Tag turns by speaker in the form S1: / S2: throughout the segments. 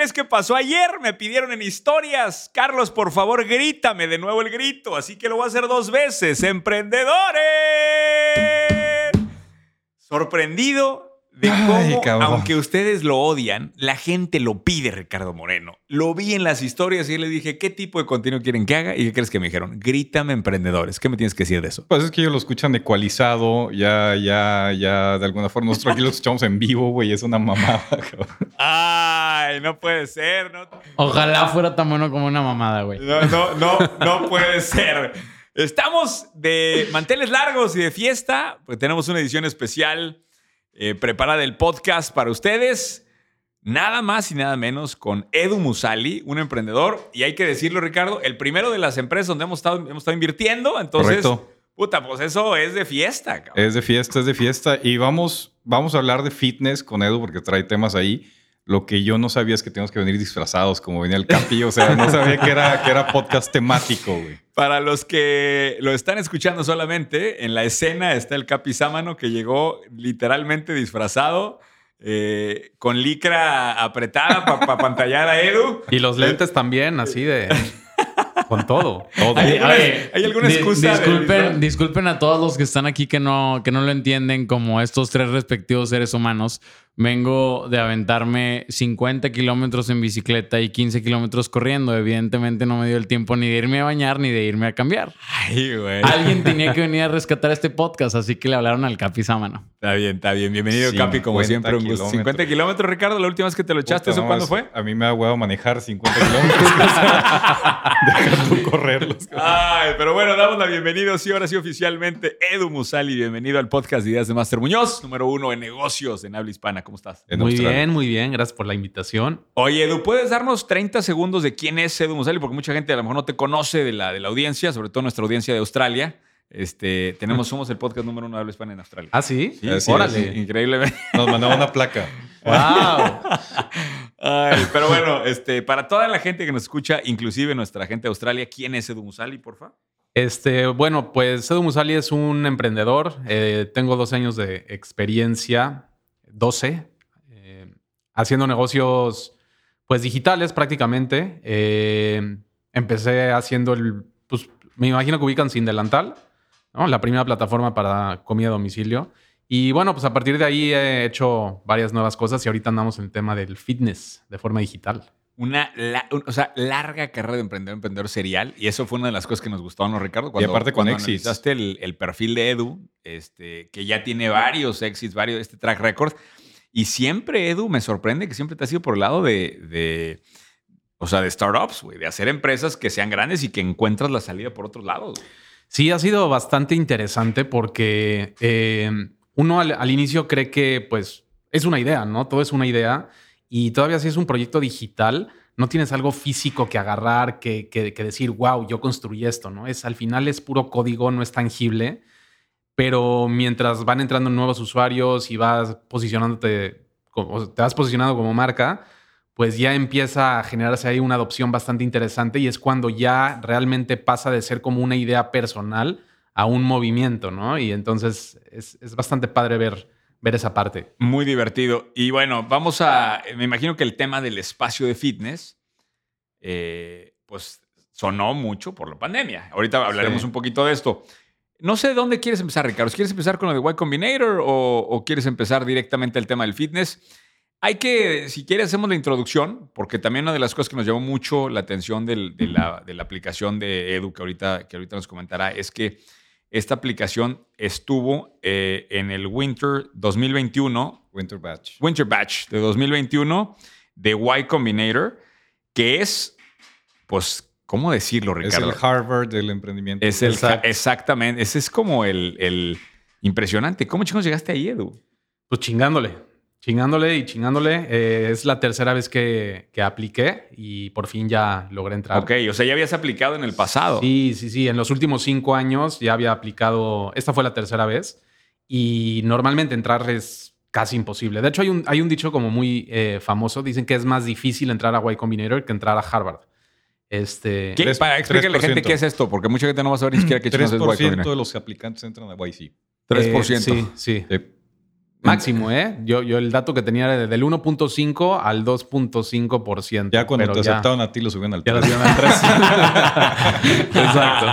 S1: crees que pasó ayer? Me pidieron en historias. Carlos, por favor, grítame de nuevo el grito. Así que lo voy a hacer dos veces. ¡Emprendedores! Sorprendido de cómo, aunque ustedes lo odian, la gente lo pide, Ricardo Moreno. Lo vi en las historias y le dije, ¿qué tipo de contenido quieren que haga? ¿Y qué crees que me dijeron? Grítame emprendedores. ¿Qué me tienes que decir de eso?
S2: Pues es que ellos lo escuchan ecualizado, ya, ya, ya, de alguna forma. Nosotros aquí lo escuchamos en vivo, güey, es una mamada.
S1: Ay, no puede ser. No.
S3: Ojalá fuera tan bueno como una mamada, güey.
S1: No, no, no, no puede ser. Estamos de manteles largos y de fiesta, pues tenemos una edición especial eh, prepara del podcast para ustedes. Nada más y nada menos con Edu Musali, un emprendedor. Y hay que decirlo, Ricardo, el primero de las empresas donde hemos estado, hemos estado invirtiendo. Entonces, puta, pues eso es de fiesta.
S2: Cabrón. Es de fiesta, es de fiesta. Y vamos, vamos a hablar de fitness con Edu porque trae temas ahí. Lo que yo no sabía es que tenemos que venir disfrazados como venía el Capi. O sea, no sabía que era, que era podcast temático, güey.
S1: Para los que lo están escuchando solamente, en la escena está el Capi Sámano que llegó literalmente disfrazado. Eh, con licra apretada para pantallar a Edu.
S3: Y los lentes también, así de... Con todo.
S1: ¿Hay, alguna, excusa?
S3: Disculpen, disculpen, a todos los que están aquí que no, que no lo entienden como estos tres respectivos seres humanos. Vengo de aventarme 50 kilómetros en bicicleta y 15 kilómetros corriendo. Evidentemente no me dio el tiempo ni de irme a bañar ni de irme a cambiar.
S1: Ay, güey.
S3: Alguien tenía que venir a rescatar este podcast, así que le hablaron al Capi Sámano.
S1: Está bien, está bien. Bienvenido, Capi, como siempre. Un 50 kilómetros, Ricardo. La última vez que te lo echaste, ¿eso cuándo fue?
S2: A mí me ha huevo manejar 50 kilómetros. Deja tú correrlos.
S1: Ay, pero bueno, damos la bienvenida, sí, ahora sí oficialmente. Edu Musali, bienvenido al podcast de Ideas de Master Muñoz, número uno en negocios en habla hispana. ¿Cómo estás?
S3: muy bien, muy bien. Gracias por la invitación.
S1: Oye, Edu, ¿puedes darnos 30 segundos de quién es Edu Musali? Porque mucha gente a lo mejor no te conoce de la, de la audiencia, sobre todo nuestra audiencia de Australia. Este, tenemos, somos el podcast número uno de habla hispana en Australia.
S3: ¿Ah, sí?
S1: Sí, Órale. increíble.
S2: Nos mandaba una placa.
S3: ¡Wow!
S1: pero bueno, este, para toda la gente que nos escucha, inclusive nuestra gente de Australia, ¿quién es Edu Musali, porfa?
S3: Este, bueno, pues Edu Musali es un emprendedor. Eh, tengo dos años de experiencia, 12, haciendo negocios pues digitales prácticamente. Eh, empecé haciendo el, pues me imagino que ubican Sin Delantal, ¿no? la primera plataforma para comida a domicilio. Y bueno, pues a partir de ahí he hecho varias nuevas cosas y ahorita andamos en el tema del fitness de forma digital.
S1: Una o sea, larga carrera de emprendedor, emprendedor serial. Y eso fue una de las cosas que nos gustó, ¿no, Ricardo?
S2: Cuando, y aparte con
S1: éxitos. el, el, perfil de Edu, este, que ya tiene varios éxitos, varios, este track record. Y siempre, Edu, me sorprende que siempre te has ido por el lado de, o sea, de startups, güey, de hacer empresas que sean grandes y que encuentras la salida por otros lados.
S3: Sí, ha sido bastante interesante porque eh, uno al, inicio cree que, pues, es una idea, ¿no? Todo es una idea y todavía si es un proyecto digital, no tienes algo físico que agarrar, que, que, que decir, wow, yo construí esto, ¿no? Es al final es puro código, no es tangible pero mientras van entrando nuevos usuarios y vas posicionándote, te vas posicionando como marca, pues ya empieza a generarse ahí una adopción bastante interesante y es cuando ya realmente pasa de ser como una idea personal a un movimiento, ¿no? Y entonces es, bastante padre ver, ver esa parte.
S1: Muy divertido. Y bueno, vamos a, me imagino que el tema del espacio de fitness, eh, pues sonó mucho por la pandemia. Ahorita hablaremos un poquito de esto. No sé dónde quieres empezar, Ricardo. ¿Quieres empezar con lo de Y Combinator o, quieres empezar directamente el tema del fitness? Hay que, si quieres, hacemos la introducción, porque también una de las cosas que nos llamó mucho la atención de, la, aplicación de Edu, que ahorita, que ahorita nos comentará, es que esta aplicación estuvo eh, en el Winter 2021.
S2: Winter Batch.
S1: Winter Batch de 2021 de Y Combinator, que es, pues, ¿Cómo decirlo, Ricardo?
S2: Es el Harvard del emprendimiento.
S1: Es el, exactamente. Ese es como el, impresionante. ¿Cómo chicos llegaste ahí, Edu?
S3: Pues chingándole. Chingándole y chingándole. Eh, es la tercera vez que, que, apliqué y por fin ya logré entrar.
S1: Ok, o sea, ya habías aplicado en el pasado.
S3: Sí, sí, sí. En los últimos cinco años ya había aplicado. Esta fue la tercera vez. Y normalmente entrar es casi imposible. De hecho, hay un, hay un dicho como muy eh, famoso. Dicen que es más difícil entrar a Y Combinator que entrar a Harvard. Este,
S1: para explicarle a la gente qué es esto, porque mucha gente no va a saber ni siquiera qué
S2: es 3% de los aplicantes entran a YC.
S1: 3%.
S3: Eh, sí, sí. Máximo, ¿eh? Yo, yo el dato que tenía era del 1.5 al 2.5%.
S2: Ya cuando te
S3: ya-
S2: aceptaron a ti lo subieron al
S3: Ya lo
S2: 3.
S3: subieron al 3. Exacto.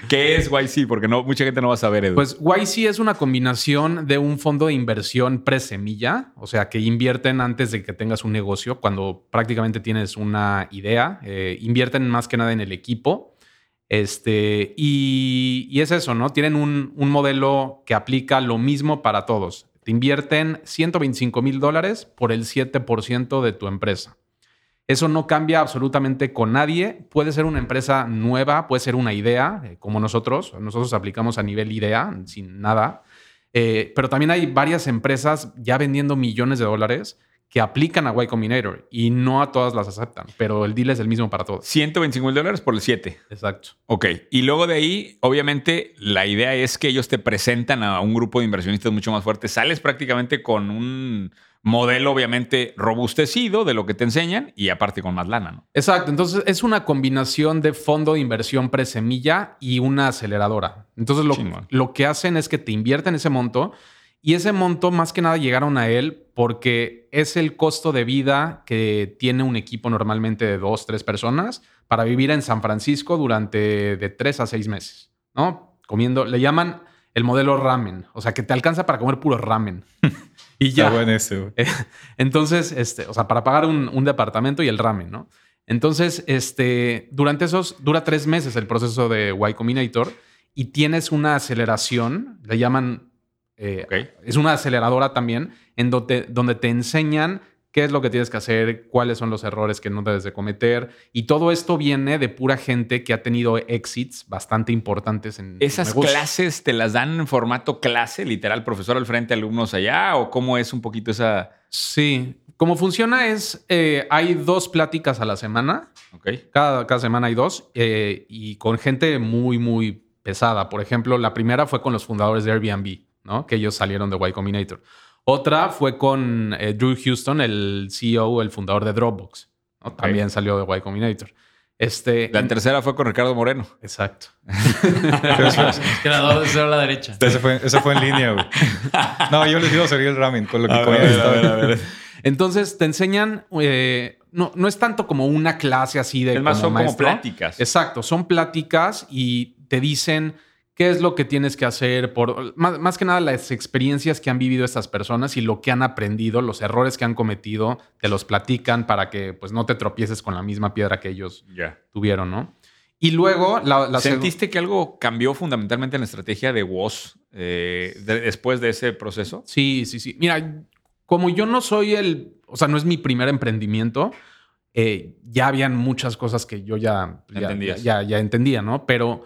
S1: ¿Qué es YC? Porque no, mucha gente no va a saber, Edu.
S3: Pues YC es una combinación de un fondo de inversión pre-semilla, o sea, que invierten antes de que tengas un negocio, cuando prácticamente tienes una idea, eh, invierten más que nada en el equipo. Este, y, y es eso, ¿no? Tienen un, un modelo que aplica lo mismo para todos. Te invierten 125 mil dólares por el 7% de tu empresa. Eso no cambia absolutamente con nadie. Puede ser una empresa nueva, puede ser una idea, eh, como nosotros. Nosotros aplicamos a nivel idea, sin nada. Eh, pero también hay varias empresas ya vendiendo millones de dólares que aplican a Y Combinator y no a todas las aceptan, pero el deal es el mismo para todos.
S1: 125 mil dólares por el 7.
S3: Exacto.
S1: Ok. Y luego de ahí, obviamente, la idea es que ellos te presentan a un grupo de inversionistas mucho más fuerte. Sales prácticamente con un modelo, obviamente, robustecido de lo que te enseñan y aparte con más lana, ¿no?
S3: Exacto. Entonces es una combinación de fondo de inversión pre-semilla y una aceleradora. Entonces lo,
S1: Chingón.
S3: lo que hacen es que te invierten ese monto y ese monto más que nada llegaron a él porque es el costo de vida que tiene un equipo normalmente de dos, tres personas para vivir en San Francisco durante de tres a seis meses, ¿no? Comiendo, le llaman el modelo ramen, o sea, que te alcanza para comer puro ramen. y ya.
S2: Está bueno güey.
S3: Entonces, este, o sea, para pagar un, un departamento y el ramen, ¿no? Entonces, este, durante esos, dura tres meses el proceso de Y Combinator y tienes una aceleración, le llaman, eh, es una aceleradora también, en donde, donde te enseñan qué es lo que tienes que hacer, cuáles son los errores que no debes de cometer. Y todo esto viene de pura gente que ha tenido exits bastante importantes en
S1: ¿Esas clases te las dan en formato clase, literal, profesor al frente, alumnos allá? ¿O cómo es un poquito esa...?
S3: Sí. Cómo funciona es, eh, hay dos pláticas a la semana.
S1: Ok.
S3: Cada, cada semana hay dos eh, y con gente muy, muy pesada. Por ejemplo, la primera fue con los fundadores de Airbnb, ¿no? Que ellos salieron de Y Combinator. Otra fue con eh, Drew Houston, el CEO, el fundador de Dropbox. ¿no? También salió de Y Combinator. Este,
S1: La tercera fue con Ricardo Moreno.
S3: exacto.
S4: Creador de cero a la derecha.
S2: Ese fue, ese fue en línea, güey. No, yo les iba a servir el ramen con lo que comía. estaba-
S3: Entonces te enseñan, eh, no, no es tanto como una clase así de...
S1: Es más, son como pláticas.
S3: Exacto, son pláticas y te dicen qué es lo que tienes que hacer, por, más, más que nada las experiencias que han vivido estas personas y lo que han aprendido, los errores que han cometido, te los platican para que pues no te tropieces con la misma piedra que ellos tuvieron, ¿no? Y luego la, la
S1: ¿Sentiste que algo cambió fundamentalmente en la estrategia de Woz eh, de- después de ese proceso?
S3: Sí, sí, sí. Mira, como yo no soy el, o sea, no es mi primer emprendimiento, eh, ya habían muchas cosas que yo ya, ya,
S1: Entendías.
S3: ya, ya entendía, ¿no? Pero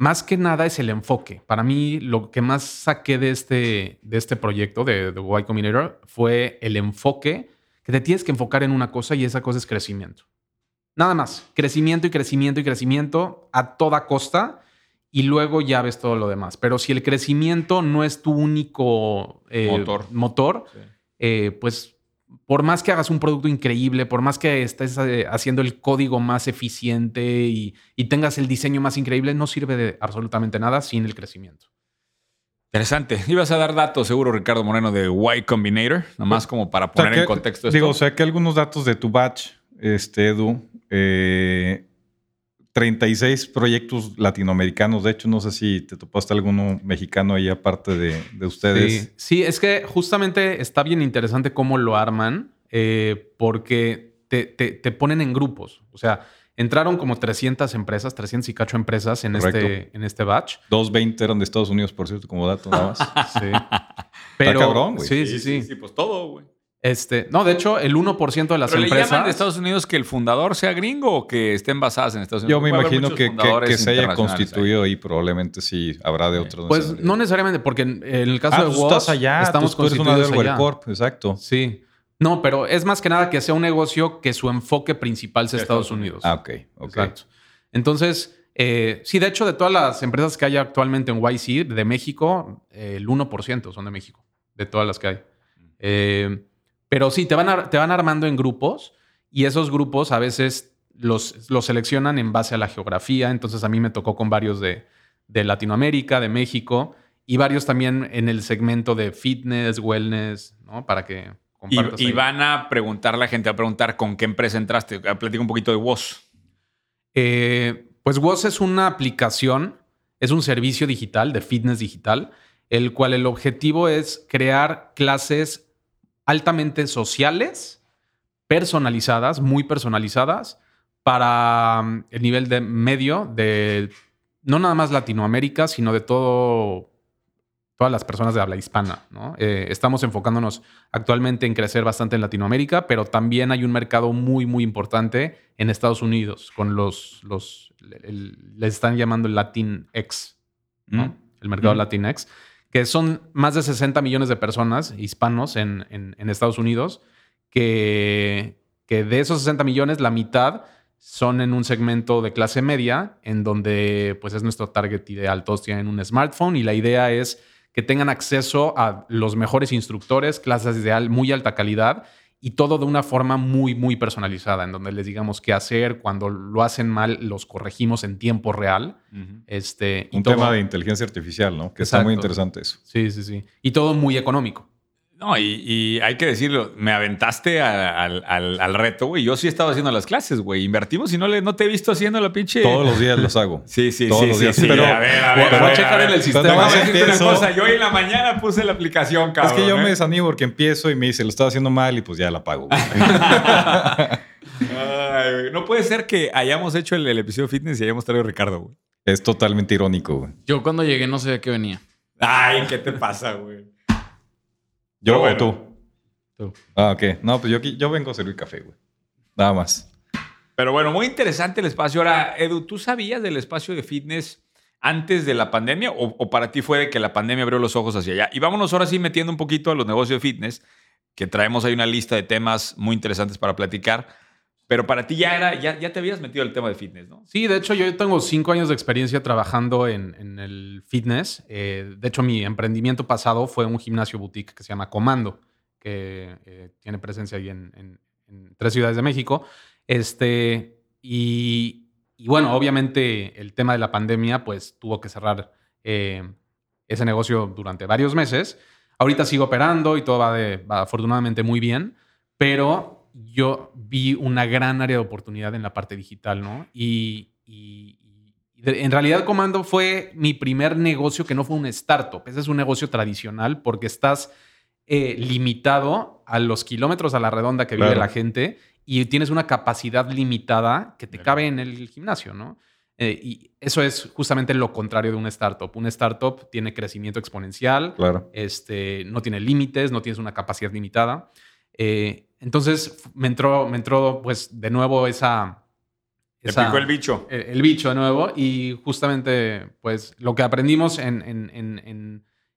S3: más que nada es el enfoque. Para mí, lo que más saqué de este, de este proyecto de, de Y Combinator fue el enfoque, que te tienes que enfocar en una cosa y esa cosa es crecimiento. Nada más, crecimiento y crecimiento y crecimiento a toda costa y luego ya ves todo lo demás. Pero si el crecimiento no es tu único eh,
S1: Motor.
S3: motor eh, pues por más que hagas un producto increíble, por más que estés eh, haciendo el código más eficiente y, y tengas el diseño más increíble, no sirve de absolutamente nada sin el crecimiento.
S1: Interesante. Ibas a dar datos, seguro, Ricardo Moreno, de Y Combinator, nomás como para
S2: O sea,
S1: poner en contexto esto.
S2: Digo, o sea, que algunos datos de tu batch, este, Edu, eh, 36 proyectos latinoamericanos. De hecho, no sé si te topaste alguno mexicano ahí aparte de, de ustedes.
S3: Sí, sí, es que justamente está bien interesante cómo lo arman, eh, porque te, te- te ponen en grupos. O sea, entraron como 300 empresas, 300 y cacho empresas en, este, en este batch.
S2: 220 eran de Estados Unidos, por cierto, como dato nada más.
S3: Sí. Pero,
S2: cabrón, güey.
S3: Sí, sí, sí.
S1: Sí, pues todo, güey.
S3: Este, no, de hecho, el 1% de las
S1: ¿Pero le
S3: empresas.
S1: llaman de Estados Unidos que el fundador sea gringo o que estén basadas en Estados Unidos?
S2: Yo me imagino que, que- se haya
S1: ahí.
S2: constituido ahí. probablemente sí habrá de otros.
S3: Pues no necesariamente, porque en, el caso
S2: Ah,
S3: de
S2: tú
S3: Woz,
S2: estás allá,
S3: estamos
S2: tú, tú
S3: constituidos allá.
S2: Corp, exacto.
S3: Sí. No, pero es más que nada que sea un negocio que su enfoque principal sea Estados
S1: Estados
S3: Unidos.
S2: Ah, ok, ok.
S3: Exacto. Entonces, eh, sí, de hecho, de todas las empresas que hay actualmente en YC de México, eh, el 1% son de México, de todas las que hay. Eh, pero sí, te van, te van armando en grupos y esos grupos a veces los, los seleccionan en base a la geografía. Entonces, a mí me tocó con varios de, de Latinoamérica, de México. y varios también en el segmento de fitness, wellness, ¿no? Para que
S1: compartas. Y, van a preguntar la gente, a preguntar con qué empresa entraste. Platica un poquito de WOS.
S3: Eh, pues WOS es una aplicación, es un servicio digital de fitness digital, el cual el objetivo es crear clases altamente sociales, personalizadas, muy personalizadas, para mm, el nivel de medio de no nada más Latinoamérica, sino de todo todas las personas de habla hispana. Eh, estamos enfocándonos actualmente en crecer bastante en Latinoamérica, pero también hay un mercado muy, muy importante en Estados Unidos, con los, los les están llamando el Latinx, mm. el mercado mm. Latinx, que son más de 60 millones de personas hispanos en, en, Estados Unidos, que, que de esos 60 millones, la mitad son en un segmento de clase media, en donde pues es nuestro target ideal. Todos tienen un smartphone y la idea es que tengan acceso a los mejores instructores, clases de muy alta calidad y todo de una forma muy, muy personalizada, en donde les digamos qué hacer, cuando lo hacen mal, los corregimos en tiempo real. este,
S2: Un tema de inteligencia artificial, ¿no? Que está muy interesante eso.
S3: Sí, sí, sí. Y todo muy económico.
S1: No, y, hay que decirlo, me aventaste al, reto, güey. Yo sí he estado haciendo las clases, güey. Invertimos y no, le, no te he visto haciendo la pinche.
S2: Todos los días los hago.
S1: Sí, sí,
S2: Todos
S1: sí.
S2: los días.
S1: Sí,
S2: Pero,
S1: a ver, a ver.
S3: Voy a, checar en el sistema.
S1: Una cosa. Yo en la mañana puse la aplicación, cabrón.
S2: Es que yo
S1: ¿eh?
S2: me desanimo porque empiezo y me dice, lo estaba haciendo mal y pues ya la apago.
S1: Ay, no puede ser que hayamos hecho el, episodio fitness y hayamos traído a Ricardo, güey.
S2: Es totalmente irónico, güey.
S4: Yo cuando llegué no sabía qué venía.
S1: Ay, ¿qué te pasa, güey?
S2: ¿Yo o tú? Ah, ok. No, pues yo, yo vengo a servir café, güey. Nada más.
S1: Pero bueno, muy interesante el espacio. Ahora, Edu, ¿tú sabías del espacio de fitness antes de la pandemia o, para ti fue de que la pandemia abrió los ojos hacia allá? Y vámonos ahora sí metiendo un poquito a los negocios de fitness, que traemos ahí una lista de temas muy interesantes para platicar. Pero para ti ya era, ya, ya te habías metido el tema de fitness, ¿no?
S3: Sí, de hecho yo tengo cinco años de experiencia trabajando en, el fitness. Eh, de hecho, mi emprendimiento pasado fue un gimnasio boutique que se llama Comando que eh, tiene presencia ahí en, tres ciudades de México. Este, y, bueno, obviamente el tema de la pandemia, pues tuvo que cerrar eh, ese negocio durante varios meses. Ahorita sigo operando y todo va, de, afortunadamente muy bien, pero yo vi una gran área de oportunidad en la parte digital, ¿no? Y, y, en realidad Comando fue mi primer negocio que no fue un startup. Ese es un negocio tradicional porque estás eh, limitado a los kilómetros a la redonda que vive la gente y tienes una capacidad limitada que te cabe en el gimnasio, ¿no? Eh, y eso es justamente lo contrario de un startup. Un startup tiene crecimiento exponencial,
S2: claro.
S3: este, no tiene límites, no tienes una capacidad limitada. Eh, entonces me entró, me entró pues de nuevo esa...
S1: esa picó el bicho.
S3: El, bicho de nuevo y justamente pues lo que aprendimos en, en,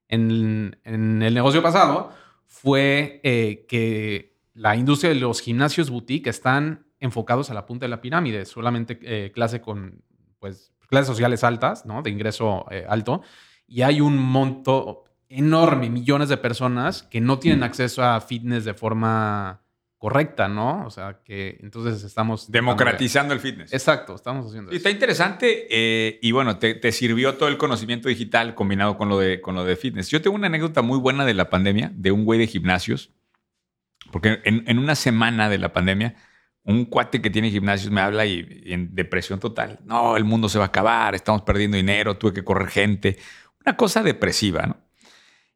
S3: en, en el negocio pasado fue eh, que la industria de los gimnasios boutique están enfocados a la punta de la pirámide, solamente eh, clase con, pues, clases sociales altas, ¿no? De ingreso eh, alto. Y hay un monto enorme, millones de personas que no tienen acceso a fitness de forma correcta, ¿no? O sea, que entonces estamos...
S1: Democratizando el fitness.
S3: Exacto, estamos haciendo
S1: eso. Está interesante y bueno, te, te, sirvió todo el conocimiento digital combinado con lo, de, con lo de fitness. Yo tengo una anécdota muy buena de la pandemia, de un güey de gimnasios, porque en, en una semana de la pandemia, un cuate que tiene gimnasios me habla y, en depresión total. No, el mundo se va a acabar, estamos perdiendo dinero, tuve que correr gente. Una cosa depresiva, ¿no?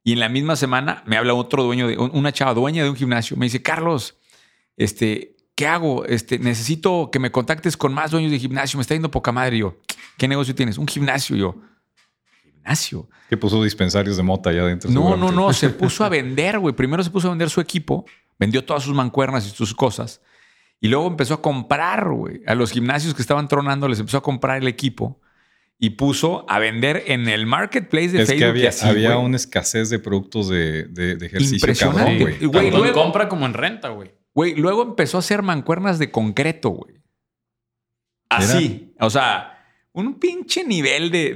S1: Y en la misma semana me habla otro dueño, de una chava dueña de un gimnasio, me dice, Carlos, este, ¿qué hago? Este, necesito que me contactes con más dueños de gimnasio, me está yendo poca madre. yo, ¿qué negocio tienes? Un gimnasio. yo, gimnasio.
S2: Que puso dispensarios de mota allá adentro.
S1: No, no, no, se puso a vender, güey. Primero se puso a vender su equipo, vendió todas sus mancuernas y sus cosas. Y luego empezó a comprar, güey. A los gimnasios que estaban tronando les empezó a comprar el equipo y puso a vender en el marketplace de
S2: es
S1: Facebook.
S2: Que había, había una escasez de productos de, de, ejercicio.
S1: Impresionante.
S4: güey. Güey, compra como en renta, güey.
S1: Güey, luego empezó a hacer mancuernas de concreto, güey. Así. O sea, un pinche nivel de,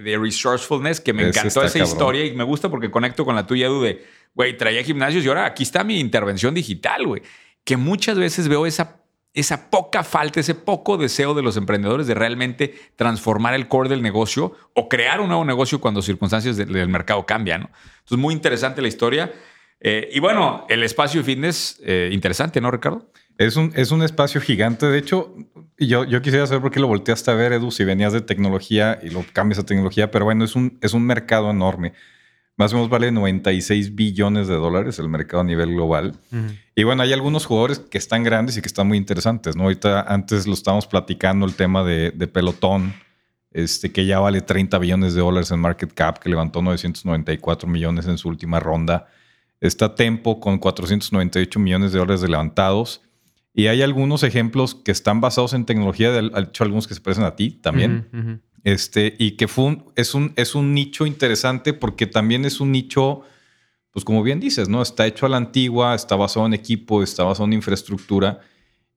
S1: de, resourcefulness que me encantó esa historia y me gusta porque conecto con la tuya, de, güey, traía gimnasios y ahora aquí está mi intervención digital, güey. Que muchas veces veo esa, esa poca falta, ese poco deseo de los emprendedores de realmente transformar el core del negocio o crear un nuevo negocio cuando circunstancias del, del mercado cambian. ¿no? Entonces, muy interesante la historia. Eh, y bueno, el espacio de fitness, eh, interesante, ¿no, Ricardo?
S2: Es un, es un espacio gigante. De hecho, yo, yo quisiera saber por qué lo volteaste a ver, Edu, si venías de tecnología y lo cambias a tecnología, pero bueno, es un, es un mercado enorme. Más o menos vale 96 billones de dólares el mercado a nivel global. Y bueno, hay algunos jugadores que están grandes y que están muy interesantes, ¿no? Ahorita antes lo estábamos platicando el tema de, de Pelotón, este, que ya vale 30 billones de dólares en market cap, que levantó 994 millones en su última ronda. Está Tempo con 498 millones de dólares levantados. Y hay algunos ejemplos que están basados en tecnología, de hecho algunos que se parecen a ti también. Este, y que fue un- es, un, es un nicho interesante porque también es un nicho, pues como bien dices, ¿no? Está hecho a la antigua, está basado en equipo, está basado en infraestructura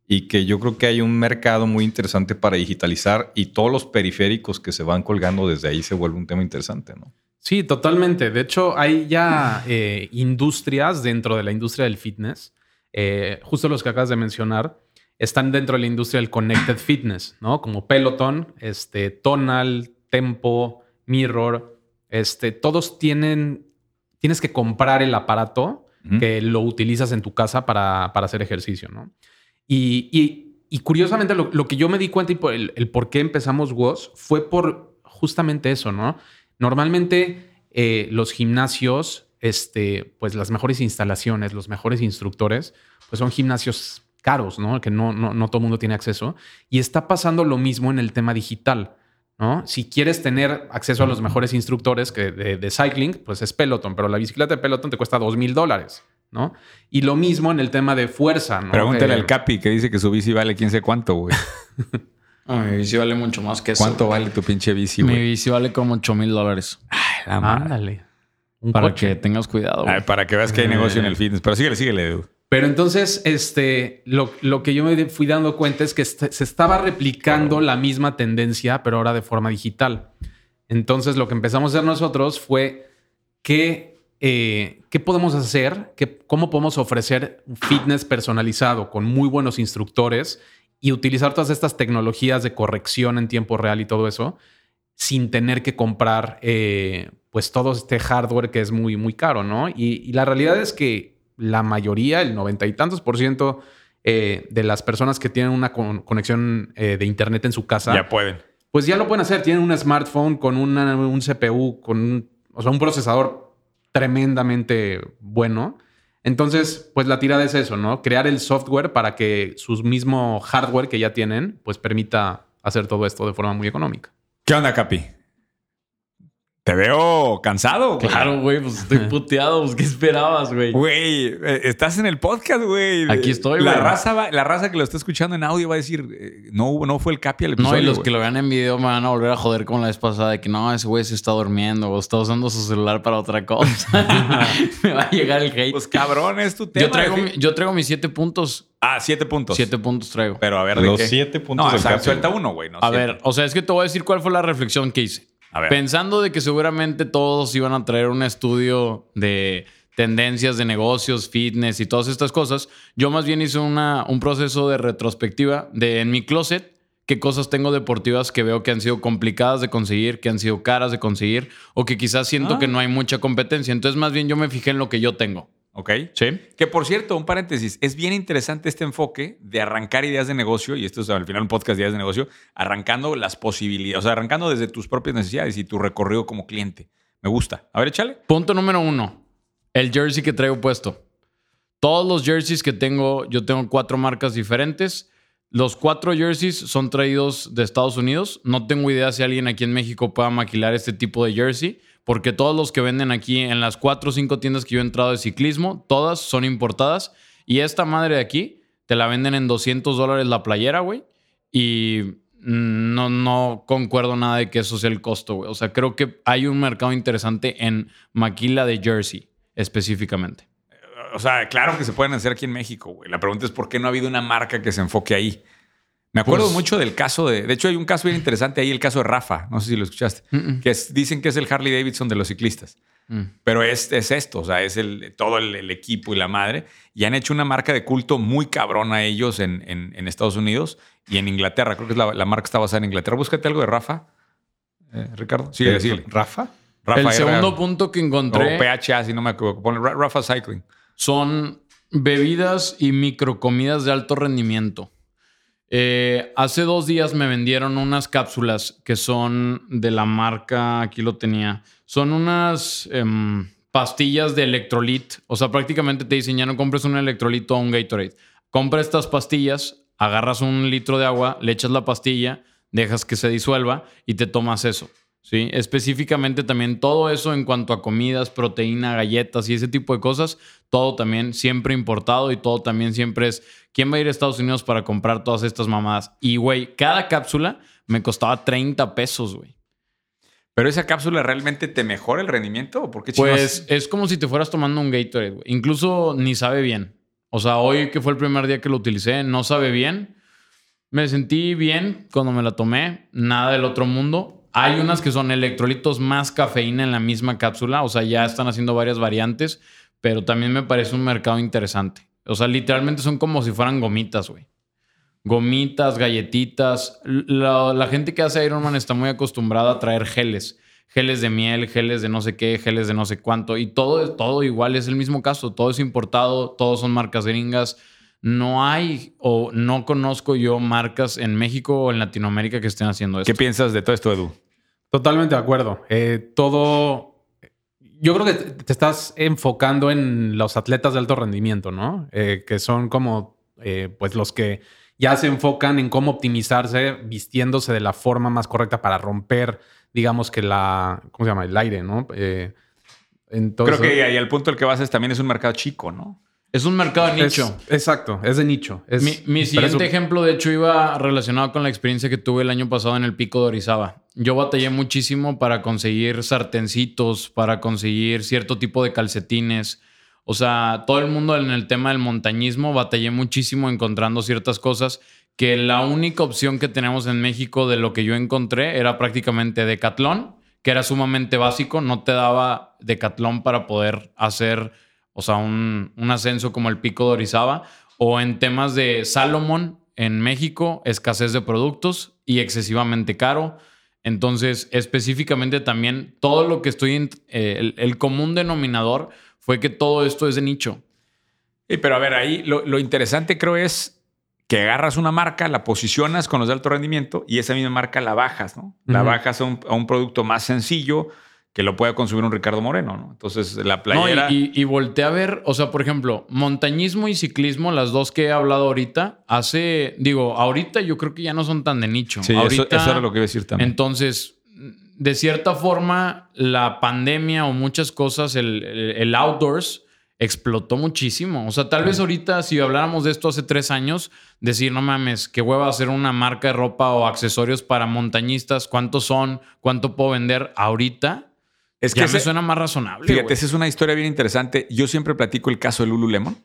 S2: y que yo creo que hay un mercado muy interesante para digitalizar y todos los periféricos que se van colgando desde ahí se vuelve un tema interesante, ¿no?
S3: Sí, totalmente. De hecho, hay ya eh, industrias dentro de la industria del fitness, eh, justo los que acabas de mencionar, están dentro de la industria del connected fitness, ¿no? Como Peloton, este, Tonal, Tempo, Mirror, este, todos tienen, tienes que comprar el aparato que lo utilizas en tu casa para, para hacer ejercicio, ¿no? Y, y- y curiosamente lo, lo que yo me di cuenta y por el, el por qué empezamos WOS fue por justamente eso, ¿no? Normalmente eh, los gimnasios, este, pues las mejores instalaciones, los mejores instructores, pues son gimnasios caros, ¿no? Que no, no, no todo el mundo tiene acceso. Y está pasando lo mismo en el tema digital, ¿no? Si quieres tener acceso a los mejores instructores que de, de cycling, pues es Peloton, pero la bicicleta de Peloton te cuesta dos mil dólares, ¿no? Y lo mismo en el tema de fuerza, ¿no?
S1: Pregúntale
S3: Que-
S1: al Capi que dice que su bici vale quién sé cuánto, güey.
S4: Ah, mi bici vale mucho más que eso.
S1: ¿Cuánto vale tu pinche bici,
S4: Mi
S1: güey?
S4: bici vale como 8 mil dólares.
S1: Ay, la.
S3: Ándale. Un
S4: Para
S3: coche.
S4: que tengas cuidado. güey.
S1: Ay, para que veas que hay negocio en el fitness. Pero síguele, síguele, Edu.
S3: Pero entonces, este, lo, lo que yo me fui dando cuenta es que est- se estaba replicando la misma tendencia, pero ahora de forma digital. Entonces, lo que empezamos a hacer nosotros fue qué, eh, qué podemos hacer, qué, cómo podemos ofrecer un fitness personalizado con muy buenos instructores y utilizar todas estas tecnologías de corrección en tiempo real y todo eso sin tener que comprar eh, pues todo este hardware que es muy, muy caro, ¿no? Y, y la realidad es que la mayoría, el noventa y tantos por ciento eh, de las personas que tienen una con- conexión eh, de internet en su casa,
S1: Ya pueden.
S3: pues ya lo pueden hacer. Tienen un smartphone con una- un CPU, con un, o sea, un procesador tremendamente bueno. Entonces, pues la tirada es eso, ¿no? Crear el software para que su mismo hardware que ya tienen, pues permita hacer todo esto de forma muy económica.
S1: ¿Qué onda, Capi? Te veo cansado. güey.
S4: Claro, güey, pues estoy puteado. Pues, ¿Qué esperabas, güey?
S1: Güey, eh, estás en el podcast, güey.
S4: Aquí estoy,
S1: la
S4: güey.
S1: raza va- La raza que lo está escuchando en audio va a decir, eh, no, hubo- no fue el Capi al episodio.
S4: No, y los
S1: güey.
S4: que lo vean en video me van a volver a joder como la vez pasada de que no, ese güey se está durmiendo o está usando su celular para otra cosa. me va a llegar el hate.
S1: Pues cabrón, es tu tema.
S4: yo, traigo, mi- yo traigo mis siete puntos.
S1: Ah, siete puntos.
S4: Siete puntos traigo.
S1: Pero a ver, ¿de
S2: Los
S1: qué?
S2: siete puntos
S1: No,
S2: del
S1: o sea,
S2: Capi,
S1: suelta
S2: güey.
S1: uno, güey. no
S4: a
S1: siete.
S4: ver, o sea, es que te voy a decir cuál fue la reflexión que hice.
S1: A ver.
S4: Pensando de que seguramente todos iban a traer un estudio de tendencias de negocios, fitness y todas estas cosas, yo más bien hice una, un proceso de retrospectiva de en mi closet qué cosas tengo deportivas que veo que han sido complicadas de conseguir, que han sido caras de conseguir o que quizás siento
S1: Ah.
S4: que no hay mucha competencia. Entonces más bien yo me fijé en lo que yo tengo.
S1: Ok.
S4: ¿Sí?
S1: Que por cierto, un paréntesis, es bien interesante este enfoque de arrancar ideas de negocio, y esto es al final un podcast de ideas de negocio, arrancando las posibilidades, o sea, arrancando desde tus propias necesidades y tu recorrido como cliente. Me gusta. A ver, échale.
S4: Punto número uno. El jersey que traigo puesto. Todos los jerseys que tengo, yo tengo cuatro marcas diferentes. Los cuatro jerseys son traídos de Estados Unidos. No tengo idea si alguien aquí en México pueda maquilar este tipo de jersey, porque todos los que venden aquí en las cuatro o cinco tiendas que yo he entrado de ciclismo, todas son importadas. Y esta madre de aquí, te la venden en 200 dólares la playera, güey. Y no, no concuerdo nada de que eso sea el costo, güey. O sea, creo que hay un mercado interesante en maquila de jersey, específicamente.
S1: O sea, claro que se pueden hacer aquí en México, güey. La pregunta es por qué no ha habido una marca que se enfoque ahí. Me acuerdo
S4: Pues-
S1: mucho del caso de. De hecho, hay un caso bien interesante ahí, el caso de Rafa. No sé si lo escuchaste. Que es- dicen que es el Harley Davidson de los ciclistas. Mm. Pero es, es, esto, o sea, es el, todo el, equipo y la madre. Y han hecho una marca de culto muy cabrona ellos en, en, Estados Unidos y en Inglaterra. Creo que es la, la, marca está basada en Inglaterra. Búscate algo de Rafa, eh, Ricardo.
S2: Sí, sí. ¿Rafa?
S4: Rafa el segundo punto que encontré.
S1: O PHA, si no me equivoco. Ponle Rafa Cycling.
S4: Son bebidas y microcomidas de alto rendimiento. Eh, hace dos días me vendieron unas cápsulas que son de la marca, aquí lo tenía, son unas em, pastillas de electrolit. O sea, prácticamente te dicen, ya no compres un electrolito o un Gatorade. Compra estas pastillas, agarras un litro de agua, le echas la pastilla, dejas que se disuelva y te tomas eso. ¿sí? Específicamente también todo eso en cuanto a comidas, proteína, galletas y ese tipo de cosas, todo también siempre importado y todo también siempre es, ¿quién va a ir a Estados Unidos para comprar todas estas mamadas? Y, güey, cada cápsula me costaba 30 pesos, güey.
S1: ¿Pero esa cápsula realmente te mejora el rendimiento? ¿O por qué
S4: pues es como si te fueras tomando un Gatorade, güey. Incluso ni sabe bien. O sea, hoy que fue el primer día que lo utilicé, no sabe bien. Me sentí bien cuando me la tomé. Nada del otro mundo. Hay unas que son electrolitos más cafeína en la misma cápsula, o sea, ya están haciendo varias variantes, pero también me parece un mercado interesante. O sea, literalmente son como si fueran gomitas, güey. Gomitas, galletitas. La, gente que hace Ironman está muy acostumbrada a traer geles. Geles de miel, geles de no sé qué, geles de no sé cuánto. Y todo, todo igual, es el mismo caso. Todo es importado, todos son marcas gringas. No hay o no conozco yo marcas en México o en Latinoamérica que estén haciendo esto.
S1: ¿Qué piensas de todo esto, Edu?
S3: Totalmente de acuerdo. Eh, todo. Yo creo que te estás enfocando en los atletas de alto rendimiento, ¿no? Eh, que son como, eh, pues, los que ya se enfocan en cómo optimizarse vistiéndose de la forma más correcta para romper, digamos que la, ¿cómo se llama? El aire, ¿no?
S1: entonces, Creo que ahí el punto al que vas es también es un mercado chico, ¿no?
S4: Es un mercado de nicho.
S3: exacto, es de nicho.
S4: mi, siguiente ejemplo, de hecho, iba relacionado con la experiencia que tuve el año pasado en el pico de Orizaba. Yo batallé muchísimo para conseguir sartencitos, para conseguir cierto tipo de calcetines. O sea, todo el mundo en el tema del montañismo batallé muchísimo encontrando ciertas cosas que la única opción que tenemos en México de lo que yo encontré era prácticamente Decathlon, que era sumamente básico, no te daba Decathlon para poder hacer o sea, un, ascenso como el pico de Orizaba, o en temas de Salomón en México, escasez de productos y excesivamente caro. Entonces, específicamente también, todo lo que estoy, en, eh, el, común denominador fue que todo esto es de nicho.
S1: Sí, pero a ver, ahí lo, interesante creo es que agarras una marca, la posicionas con los de alto rendimiento y esa misma marca la bajas, ¿no? La bajas a un, producto más sencillo, que lo pueda consumir un Ricardo Moreno, ¿no? Entonces, la playera...
S4: y, y, volteé a ver, o sea, por ejemplo, montañismo y ciclismo, las dos que he hablado ahorita, hace, digo, ahorita yo creo que ya no son tan de nicho.
S1: Sí,
S4: ahorita,
S1: eso, era lo que iba a decir también.
S4: Entonces, de cierta forma, la pandemia o muchas cosas, el, el, outdoors explotó muchísimo. O sea, tal vez ahorita, si habláramos de esto hace tres años, decir, no mames, qué hueva hacer una marca de ropa o accesorios para montañistas, cuántos son, cuánto puedo vender ahorita
S1: es
S4: que me suena más razonable.
S1: Fíjate, esa es una historia bien interesante. Yo siempre platico el caso de Lululemon,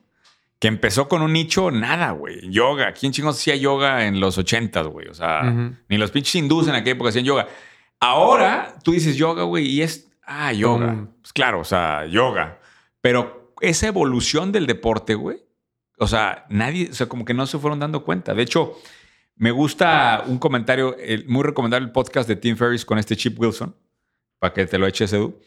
S1: que empezó con un nicho, nada, güey. Yoga. ¿Quién chingos hacía yoga en los ochentas, güey? O sea, ni los pinches hindúes en aquella época hacían yoga. Ahora tú dices yoga, güey, y es, ah, yoga. Pues claro, o sea, yoga. Pero esa evolución del deporte, güey, o sea, nadie, o sea, como que no se fueron dando cuenta. De hecho, me gusta un comentario, muy recomendable el podcast de Tim Ferriss con este Chip Wilson para que te lo eches, Edu,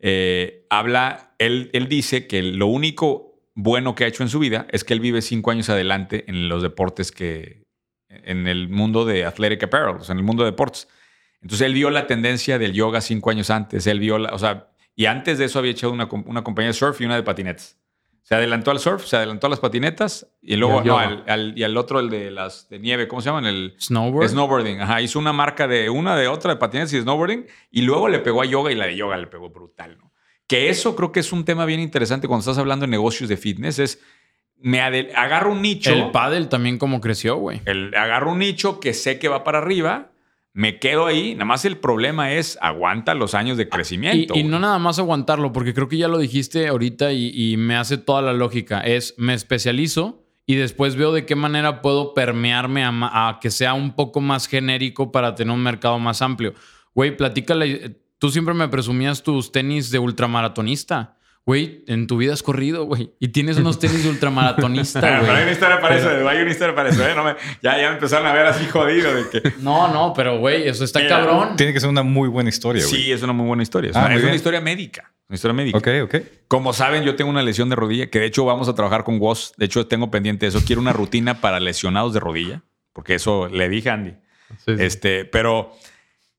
S1: eh, habla, él, él dice que lo único bueno que ha hecho en su vida es que él vive cinco años adelante en los deportes que, en el mundo de athletic apparel, en el mundo de deportes. Entonces él vio la tendencia del yoga cinco años antes, él vio, la, o sea, y antes de eso había echado una, una compañía de surf y una de patinetes. Se adelantó al surf, se adelantó a las patinetas y luego no, al, y al otro, el de las de nieve, ¿cómo se llaman? El
S4: snowboard.
S1: Snowboarding. Ajá, hizo una marca de una, de otra, de patinetas y snowboarding y luego le pegó a yoga y la de yoga le pegó brutal, ¿no? Que eso creo que es un tema bien interesante cuando estás hablando de negocios de fitness, es me agarro un nicho.
S4: El paddle también como creció, güey.
S1: El, agarro un nicho que sé que va para arriba me quedo ahí. Nada más el problema es aguanta los años de crecimiento.
S4: Y, no nada más aguantarlo, porque creo que ya lo dijiste ahorita y, me hace toda la lógica. Es me especializo y después veo de qué manera puedo permearme a, que sea un poco más genérico para tener un mercado más amplio. Güey, platícale. tú siempre me presumías tus tenis de ultramaratonista. Güey, en tu vida has corrido, güey. Y tienes unos tenis de ultramaratonista,
S1: Pero
S4: güey.
S1: hay una historia para eso, hay una historia para eso, ¿eh? No me- ya, ya me empezaron a ver así jodido de que...
S4: No, no, pero güey, eso está
S1: Mira,
S4: cabrón.
S2: Tiene que ser una muy buena historia, güey.
S1: Sí, es una muy buena historia. Es,
S2: Ah,
S1: una,
S2: muy
S1: es una
S2: bien.
S1: historia médica. Una historia médica.
S2: Ok, ok.
S1: Como saben, yo tengo una lesión de rodilla, que de hecho vamos a trabajar con Woz. De hecho, tengo pendiente eso. Quiero una rutina para lesionados de rodilla, porque eso le dije a Andy.
S3: Sí, sí.
S1: Este, pero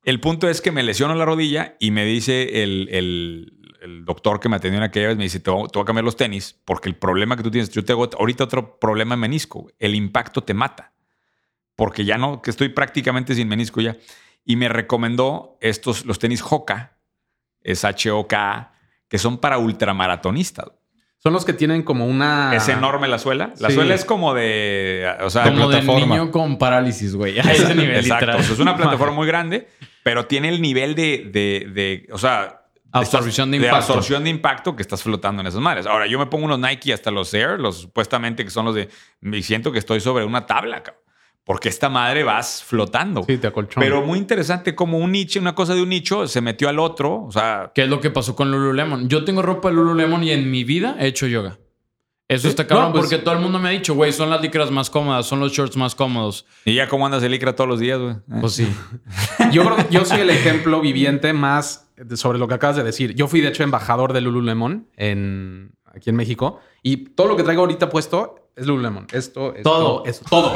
S1: el punto es que me lesiono la rodilla y me dice el, el- el doctor que me atendió en aquella vez, me dice, te voy, te voy a cambiar los tenis, porque el problema que tú tienes, yo tengo ahorita otro problema en menisco. El impacto te mata. Porque ya no, que estoy prácticamente sin menisco ya. Y me recomendó estos, los tenis Hoka, es H-O-K, que son para ultramaratonistas.
S3: Son los que tienen como una.
S1: Es enorme la suela. La
S3: Sí.
S1: suela es como de. O sea,
S4: Como de
S2: plataforma.
S4: niño con parálisis, güey. A ese nivel,
S1: Exacto.
S4: literal.
S1: O sea, es una plataforma muy grande, pero tiene el nivel de. de, de- o sea.
S4: Absorción de impacto.
S1: absorción de impacto que estás flotando en esas madres. Ahora, yo me pongo unos Nike hasta los Air, los supuestamente que son los de. Me siento que estoy sobre una tabla, cabrón. Porque esta madre vas flotando.
S3: Sí, te acolchona.
S1: Pero muy interesante como un nicho, una cosa de un nicho se metió al otro. O sea,
S4: ¿Qué es lo que pasó con Lululemon? Yo tengo ropa de Lululemon y en mi vida he hecho yoga. Eso está cabrón
S3: No, pues-
S4: porque todo el mundo me ha dicho, güey, son las licras más cómodas, son los shorts más cómodos.
S1: y ya cómo andas el licra todos los días, güey. Eh.
S4: Pues sí.
S3: Yo creo que yo soy el ejemplo viviente más de- sobre lo que acabas de decir. Yo fui, de hecho, embajador de Lululemon en, aquí en México. Y todo lo que traigo ahorita puesto es Lululemon. Esto, esto,
S4: Todo.
S3: esto, todo.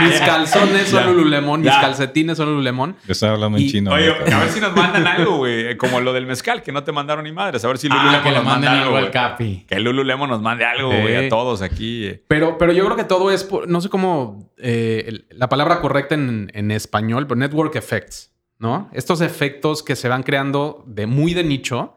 S3: Mis, mis calzones son
S1: Ya.
S3: Lululemon, mis calcetines son Lululemon.
S2: Yo estaba hablando en chino.
S1: Oye, a ver si nos mandan algo, güey. Como lo del mezcal, que no te mandaron ni madres. A ver si Lululemon
S4: Ah, que le
S1: nos manda
S4: manden algo al. Capi.
S1: Que Lululemon nos mande algo,
S3: Sí.
S1: güey, a todos aquí. eh.
S3: Pero, pero yo creo que todo es, por- no sé cómo, eh, la palabra correcta en, en español, pero network effects, ¿no? Estos efectos que se van creando de muy de nicho,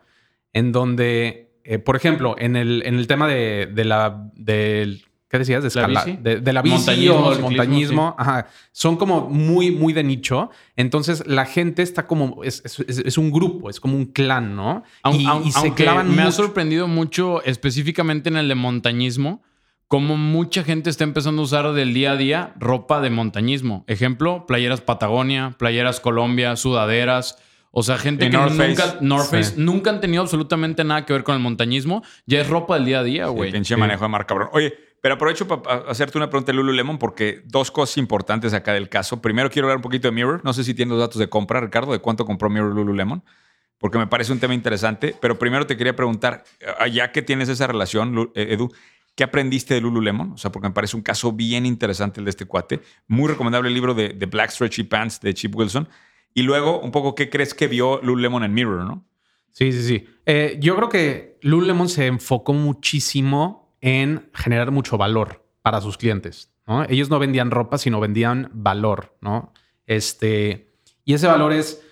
S3: en donde, eh, por ejemplo, en el, en el tema de, de la, del, ¿qué decías? De,
S4: ¿La
S3: escala-
S4: bici?
S3: de, de la bici
S4: Montañismo,
S3: o el
S4: ciclismo,
S3: montañismo, ajá, son como muy, muy de nicho. Entonces la gente está como, es, es- un grupo, es como un clan, ¿no?
S4: Aun-
S3: y,
S4: aun-
S3: y se clavan
S4: me ha sorprendido mucho, específicamente en el de montañismo, como mucha gente está empezando a usar del día a día ropa de montañismo. Ejemplo, playeras Patagonia, playeras Colombia, sudaderas. O sea, gente
S1: Y
S4: que
S1: North
S4: nunca,
S1: Face.
S4: North Face,
S3: Sí.
S4: nunca han tenido absolutamente nada que ver con el montañismo. Ya es ropa del día a día, güey.
S1: pinche manejo de marca, cabrón. Oye, pero aprovecho para hacerte una pregunta de Lululemon porque dos cosas importantes acá del caso. Primero quiero hablar un poquito de Mirror. No sé si tienes los datos de compra, Ricardo, de cuánto compró Mirror Lululemon. Porque me parece un tema interesante. Pero primero te quería preguntar, eh, ya que tienes esa relación, eh, Edu, ¿qué aprendiste de Lululemon? O sea, porque me parece un caso bien interesante el de este cuate. Muy recomendable el libro de, de Black Stretchy Pants de Chip Wilson. Y luego, un poco, ¿qué crees que vio Lululemon en Mirror, no?
S3: Sí, sí, sí. Eh, yo creo que Lululemon se enfocó muchísimo en generar mucho valor para sus clientes. ¿no? Ellos no vendían ropa, sino vendían valor, ¿no? Este, y ese valor es,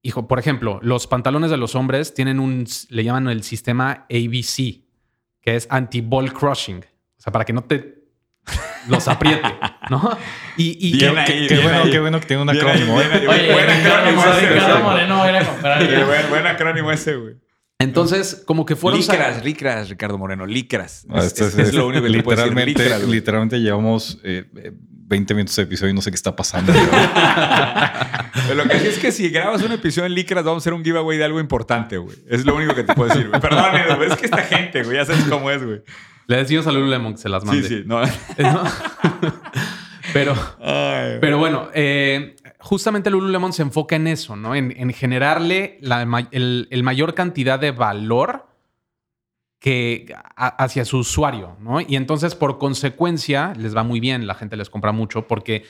S3: hijo, por ejemplo, los pantalones de los hombres tienen un, le llaman el sistema ABC, que es anti-ball crushing. O sea, para que no te los apriete, ¿no? Y, y-
S1: Bien
S3: y-
S1: ahí,
S2: Qué
S1: bien
S2: bueno,
S1: ahí.
S2: qué bueno que tiene un acrónimo.
S1: bien
S2: ¿eh?
S4: Oye,
S1: Buen acrónimo
S4: Ricardo,
S1: ese,
S4: Ricardo
S1: güey.
S4: Moreno va a ir a comprar.
S1: Qué buen, buen acrónimo ese, güey.
S3: entonces, como que fueron...
S1: Licras, licras, Ricardo Moreno, licras.
S2: Ah,
S1: Es,
S2: esto
S1: es- es lo único que te puedo decir.
S2: literalmente,
S1: Licras,
S2: literalmente llevamos eh, eh, 20 minutos de episodio y no sé qué está pasando.
S1: Pero lo que sí es que si grabas un episodio en licras, vamos a hacer un giveaway de algo importante, güey. Es lo único que te puedo decir, güey. Perdón, es que esta gente, güey, ya sabes cómo es, güey.
S3: Le decimos a Lululemon que se las
S1: Sí,
S3: mande.
S1: sí, no.
S3: ¿No? pero,
S1: Ay,
S3: pero bueno, eh, justamente Lululemon se enfoca en eso, ¿no? En, en generarle la el, el mayor cantidad de valor que a- hacia su usuario, ¿no? Y entonces, por consecuencia, les va muy bien, la gente les compra mucho porque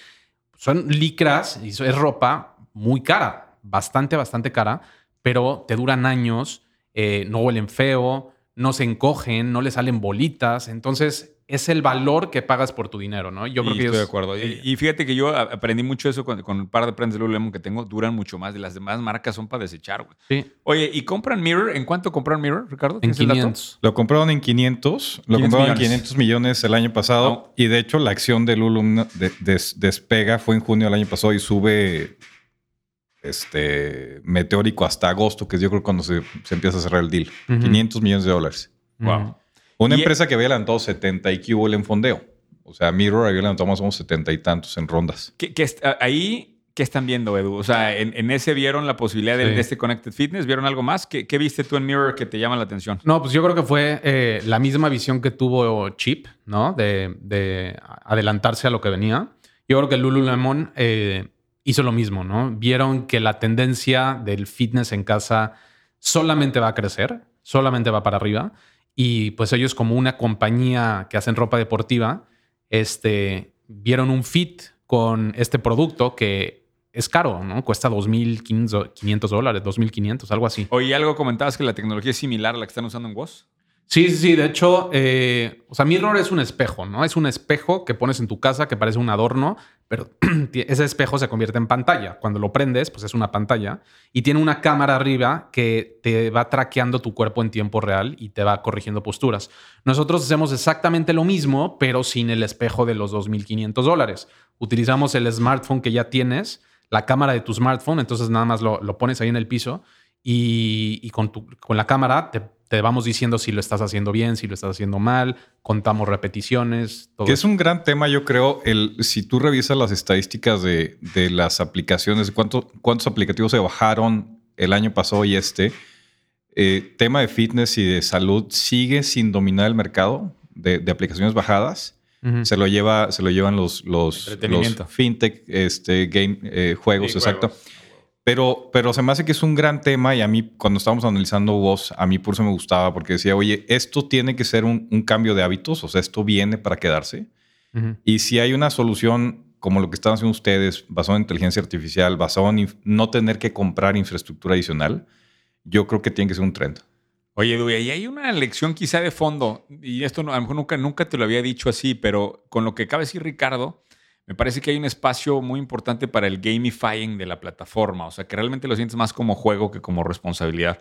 S3: son licras y es ropa muy cara, bastante, bastante cara, pero te duran años, eh, no huelen feo, no se encogen, no le salen bolitas. Entonces, es el valor que pagas por tu dinero, ¿no? Yo creo
S1: y
S3: que
S1: estoy de acuerdo. Y, y fíjate que yo aprendí mucho eso con, con un par de prendas de Lululemon que tengo. Duran mucho más. De las demás marcas son para desechar, güey.
S3: Sí,
S1: Oye, ¿y compran Mirror? ¿En cuánto compran Mirror, Ricardo?
S3: en
S1: ¿Tienes el dato?
S3: 500.
S2: Lo compraron en 500, lo
S1: 500
S2: compraron en
S1: millones.
S2: 500 millones el año pasado y de hecho la acción de Lulu de- des- despega fue en junio del año pasado y sube este meteórico hasta agosto, que es yo creo cuando se, se empieza a cerrar el deal.
S3: Ujú.
S2: 500 millones de dólares.
S1: Wow.
S2: Una
S1: Y-
S2: empresa que había levantado 70 y en fondeo. O sea, Mirror había levantado más o menos 70 y tantos en rondas.
S1: Que, que ahí ¿qué están viendo, Edu? O sea, en, en ese vieron la posibilidad de, este Connected Fitness, ¿vieron algo más? ¿Qué, qué viste tú en Mirror que te llama la atención?
S3: No, pues yo creo que fue eh, la misma visión que tuvo Chip, ¿no? De, de adelantarse a lo que venía. Yo creo que Lululemon eh, hizo lo mismo, ¿no? Vieron que la tendencia del fitness en casa solamente va a crecer, solamente va para arriba. Y pues ellos como una compañía que hacen ropa deportiva, este, vieron un fit con este producto que es caro, ¿no? Cuesta 2.500 dólares, 2.500, algo así.
S1: Oye, algo comentabas que la tecnología es similar a la que están usando en WOS.
S3: Sí, sí. De hecho, eh, o sea, Mirror es un espejo, ¿no? Es un espejo que pones en tu casa que parece un adorno, pero ese espejo se convierte en pantalla. Cuando lo prendes, pues es una pantalla y tiene una cámara arriba que te va traqueando tu cuerpo en tiempo real y te va corrigiendo posturas. Nosotros hacemos exactamente lo mismo, pero sin el espejo de los 2.500 dólares. Utilizamos el smartphone que ya tienes, la cámara de tu smartphone, entonces nada más lo, pones ahí en el piso y, con, con la cámara te, te vamos diciendo si lo estás haciendo bien, si lo estás haciendo mal, contamos repeticiones, todo
S2: Que es un gran tema, yo creo, el, si tú revisas las estadísticas de, de las aplicaciones, cuánto- cuántos aplicativos se bajaron el año pasado y este, eh, tema de fitness y de salud sigue sin dominar el mercado de, de aplicaciones bajadas. Se lo lleva, se lo llevan los, los, fintech, este, game, eh, juegos,
S1: Sí,
S2: exacto.
S1: juegos.
S2: Pero, pero se me hace que es un gran tema y a mí, cuando estábamos analizando voz, a mí por eso me gustaba, porque decía, oye, esto tiene que ser un, un cambio de hábitos, o sea, esto viene para quedarse.
S3: Ujú.
S2: Y si hay una solución como lo que están haciendo ustedes, basado en inteligencia artificial, basado en no tener que comprar infraestructura adicional, yo creo que tiene que ser un trend.
S1: Oye, Edu, y hay una lección quizá de fondo, y esto a lo mejor nunca, nunca te lo había dicho así, pero con lo que acaba de decir Ricardo, me parece que hay un espacio muy importante para el gamifying de la plataforma, o sea, que realmente lo sientes más como juego que como responsabilidad.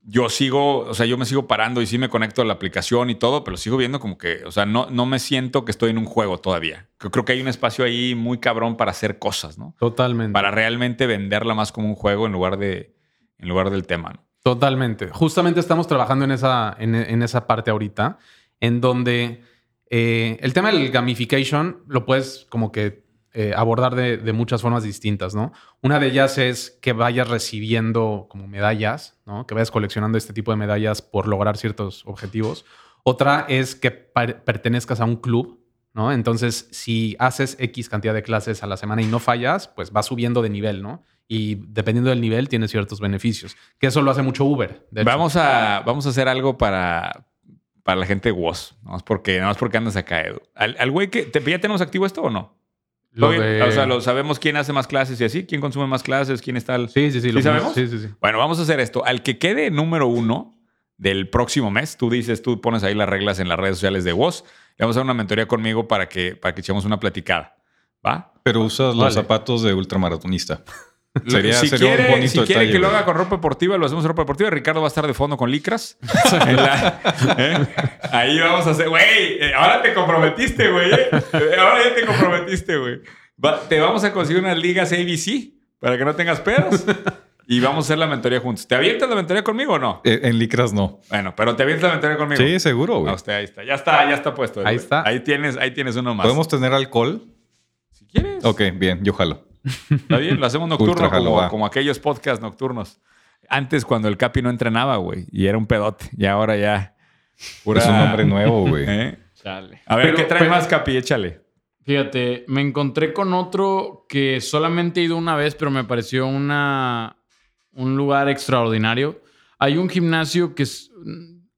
S1: Yo sigo, o sea, yo me sigo parando y sí me conecto a la aplicación y todo, pero sigo viendo como que, o sea, no, no me siento que estoy en un juego todavía. Yo creo que hay un espacio ahí muy cabrón para hacer cosas, ¿no?
S3: Totalmente.
S1: Para realmente venderla más como un juego en lugar, de, en lugar del tema, ¿no?
S3: Totalmente. Justamente estamos trabajando en esa, en, en esa parte ahorita, en donde eh, el tema del gamification lo puedes como que eh, abordar de, muchas formas distintas, ¿no? Una de ellas es que vayas recibiendo como medallas, ¿no? Que vayas coleccionando este tipo de medallas por lograr ciertos objetivos. Otra es que pertenezcas a un club, ¿no? Entonces, si haces X cantidad de clases a la semana y no fallas, pues vas subiendo de nivel, ¿no? Y dependiendo del nivel, tienes ciertos beneficios. Que eso lo hace mucho Uber.
S1: Vamos a, vamos a hacer algo para, para la gente WOS. No es porque, no es porque andas acá, Edu. Al, al güey que. ¿te- ¿Ya tenemos activo esto o no?
S3: Lo de-
S1: O sea, lo, sabemos quién hace más clases y así, quién consume más clases, quién está. al-
S3: Sí, sí, sí.
S1: ¿Sí
S3: lo-
S1: sabemos?
S3: Sí, sí, sí.
S1: Bueno, vamos a hacer esto. Al que quede número uno del próximo mes, tú dices, tú pones ahí las reglas en las redes sociales de WOS. Le vamos a dar una mentoría conmigo para que, para que echemos una platicada. ¿Va?
S2: Pero usas
S3: Vale.
S2: los zapatos de ultramaratonista. Sería,
S1: si
S2: sería
S1: quiere,
S2: un bonito
S1: si quiere que lo haga con ropa deportiva, lo hacemos con ropa deportiva. Ricardo va a estar de fondo con licras. En la- ¿eh? Ahí vamos a hacer. Güey, eh, ahora te comprometiste, güey. eh. Ahora ya te comprometiste, güey. Va- te vamos a conseguir unas ligas ABC para que no tengas pedos. Y vamos a hacer la mentoría juntos. ¿Te avientas la mentoría conmigo o no?
S2: Eh, En licras no.
S1: Bueno, pero te avientas la mentoría conmigo.
S2: Sí, seguro,
S1: Ah,
S2: güey.
S1: usted, ahí está. Ya está, ya está puesto.
S3: Ahí
S1: güey.
S3: está.
S1: Ahí tienes, ahí tienes uno más.
S2: ¿Podemos tener alcohol?
S1: Si quieres.
S2: Ok, bien, yo jalo.
S1: Está bien, lo hacemos nocturno como, como aquellos podcasts nocturnos. Antes, cuando el Capi no entrenaba, güey, y era un pedote. Y ahora ya. pura-
S2: Es un nombre nuevo, güey.
S1: ¿Eh?
S4: Chale.
S1: A ver,
S3: Pero-
S1: ¿qué trae
S3: pero-
S1: más, Capi? Échale.
S4: Fíjate, me encontré con otro que solamente he ido una vez, pero me pareció una, un lugar extraordinario. Hay un gimnasio que es-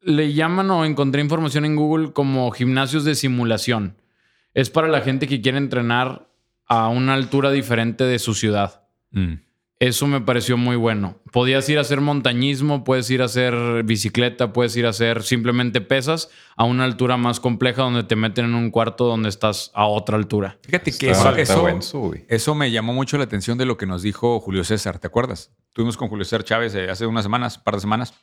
S4: le llaman o encontré información en Google como gimnasios de simulación. Es para la gente que quiere entrenar a una altura diferente de su ciudad. Eso me pareció muy bueno. Podías ir a hacer montañismo, puedes ir a hacer bicicleta, puedes ir a hacer simplemente pesas a una altura más compleja donde te meten en un cuarto donde estás a otra altura.
S1: Fíjate que
S2: Está-
S1: eso,
S2: está
S1: eso, me llamó mucho la atención de lo que nos dijo Julio César. ¿Te acuerdas? Tuvimos con Julio César Chávez eh, hace unas semanas, un par de semanas,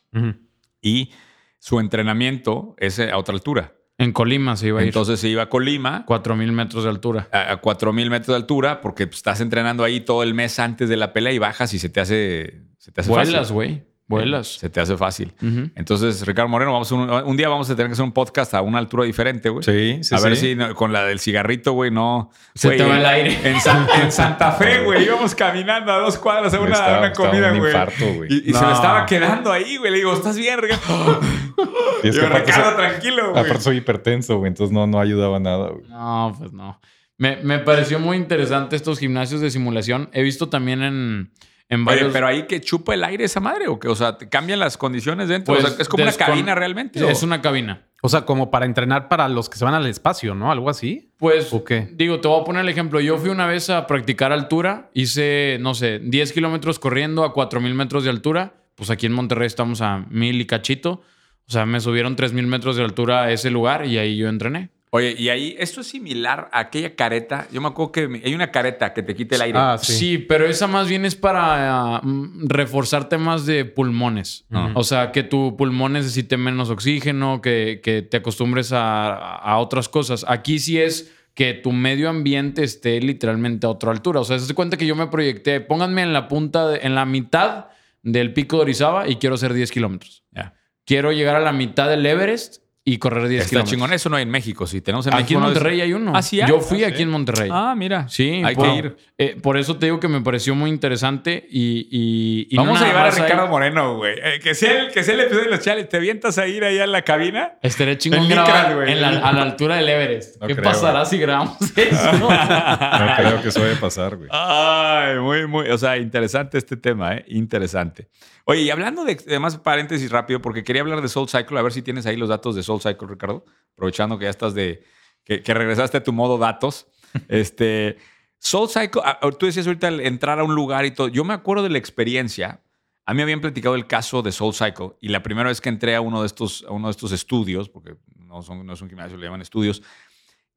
S1: y su entrenamiento es eh, a otra altura.
S4: En Colima se iba a ir.
S1: Entonces se iba a Colima,
S4: 4000 metros de altura.
S1: a, a 4000 metros de altura, porque pues, estás entrenando ahí todo el mes antes de la pelea y bajas y se te hace, se te hace
S4: Vuelas, güey. Vuelas.
S1: Se te hace fácil. Entonces, Ricardo Moreno, vamos un, un día vamos a tener que hacer un podcast a una altura diferente, güey.
S2: Sí, sí,
S1: a ver
S2: sí.
S1: si no- con la del cigarrito, güey, no.
S4: Se
S1: Güey,
S4: te va el aire.
S1: En, San- en Santa Fe, güey, íbamos caminando a dos cuadras a una,
S2: Estaba-
S1: comida,
S2: un
S1: güey.
S2: infarto, güey.
S1: Y, y se me estaba quedando ahí, güey. Le digo, ¿estás bien, Ricardo?
S2: Y es
S1: Yo,
S2: que
S1: Ricardo,
S2: soy-
S1: tranquilo, güey.
S2: aparte soy hipertenso, güey, entonces no, no ayudaba nada, güey.
S4: No, pues no. Me, me pareció muy interesante estos gimnasios de simulación. He visto también en, en
S1: Oye,
S4: varios...
S1: pero ahí que chupa el aire esa madre o qué? O sea, ¿te cambian las condiciones dentro?
S4: Pues,
S1: o sea, ¿es como una cabina realmente? o-
S4: Es una cabina.
S3: O sea, como para entrenar para los que se van al espacio, ¿no? Algo así.
S4: Pues,
S3: ¿O qué?
S4: digo, te voy a poner el ejemplo. Yo fui una vez a practicar altura. Hice, no sé, 10 kilómetros corriendo a 4000 metros de altura. Pues aquí en Monterrey estamos a 1000 y cachito. O sea, me subieron 3000 metros de altura a ese lugar y ahí yo entrené.
S1: Oye, y ahí, esto es similar a aquella careta. Yo me acuerdo que hay una careta que te quita el aire.
S3: Ah,
S4: Sí.
S3: sí.
S4: pero esa más bien es para ah, mm, reforzar temas de pulmones. O sea, que tu pulmón necesite menos oxígeno, que, que te acostumbres a, a otras cosas. Aquí sí es que tu medio ambiente esté literalmente a otra altura. O sea, se cuenta que yo me proyecté, pónganme en la punta, de- en la mitad del pico de Orizaba y quiero hacer 10 kilómetros.
S1: Ya.
S4: Quiero llegar a la mitad del Everest y correr 10
S1: Está
S4: kilómetros.
S1: chingón. Eso no hay en México. Si tenemos en
S4: Aquí
S1: México.
S4: en
S1: no es-
S4: Monterrey hay uno.
S1: ¿Ah, sí hay?
S4: Yo fui
S2: Ah,
S4: aquí
S2: sí.
S4: en Monterrey.
S1: Ah, mira.
S4: Sí,
S1: Hay
S4: por,
S1: que ir.
S4: eh, por eso te digo que me pareció muy interesante y... y- y no
S1: Vamos a llevar a Ricardo Moreno, güey. Eh, que, sea el, que sea el episodio de los chales. ¿Te avientas a ir allá a la cabina?
S4: Estaré chingón
S1: En
S4: grabar
S1: licras, güey.
S4: en la- a la altura del Everest.
S2: No
S4: ¿Qué
S2: creo,
S4: pasará
S2: güey.
S4: si grabamos eso?
S2: No creo que eso vaya a pasar, güey.
S1: Ay, muy, muy. O sea, interesante este tema, ¿eh? Interesante. Oye, y hablando de, además, paréntesis rápido, porque quería hablar de Soul Cycle, a ver si tienes ahí los datos de Soul Cycle, Ricardo. Aprovechando que ya estás de. que, que regresaste a tu modo datos. este. Soul Cycle, tú decías ahorita el entrar a un lugar y todo. Yo me acuerdo de la experiencia. A mí me habían platicado el caso de Soul Cycle y la primera vez que entré a uno de estos, a uno de estos estudios, porque no, son, no es un gimnasio, le llaman estudios,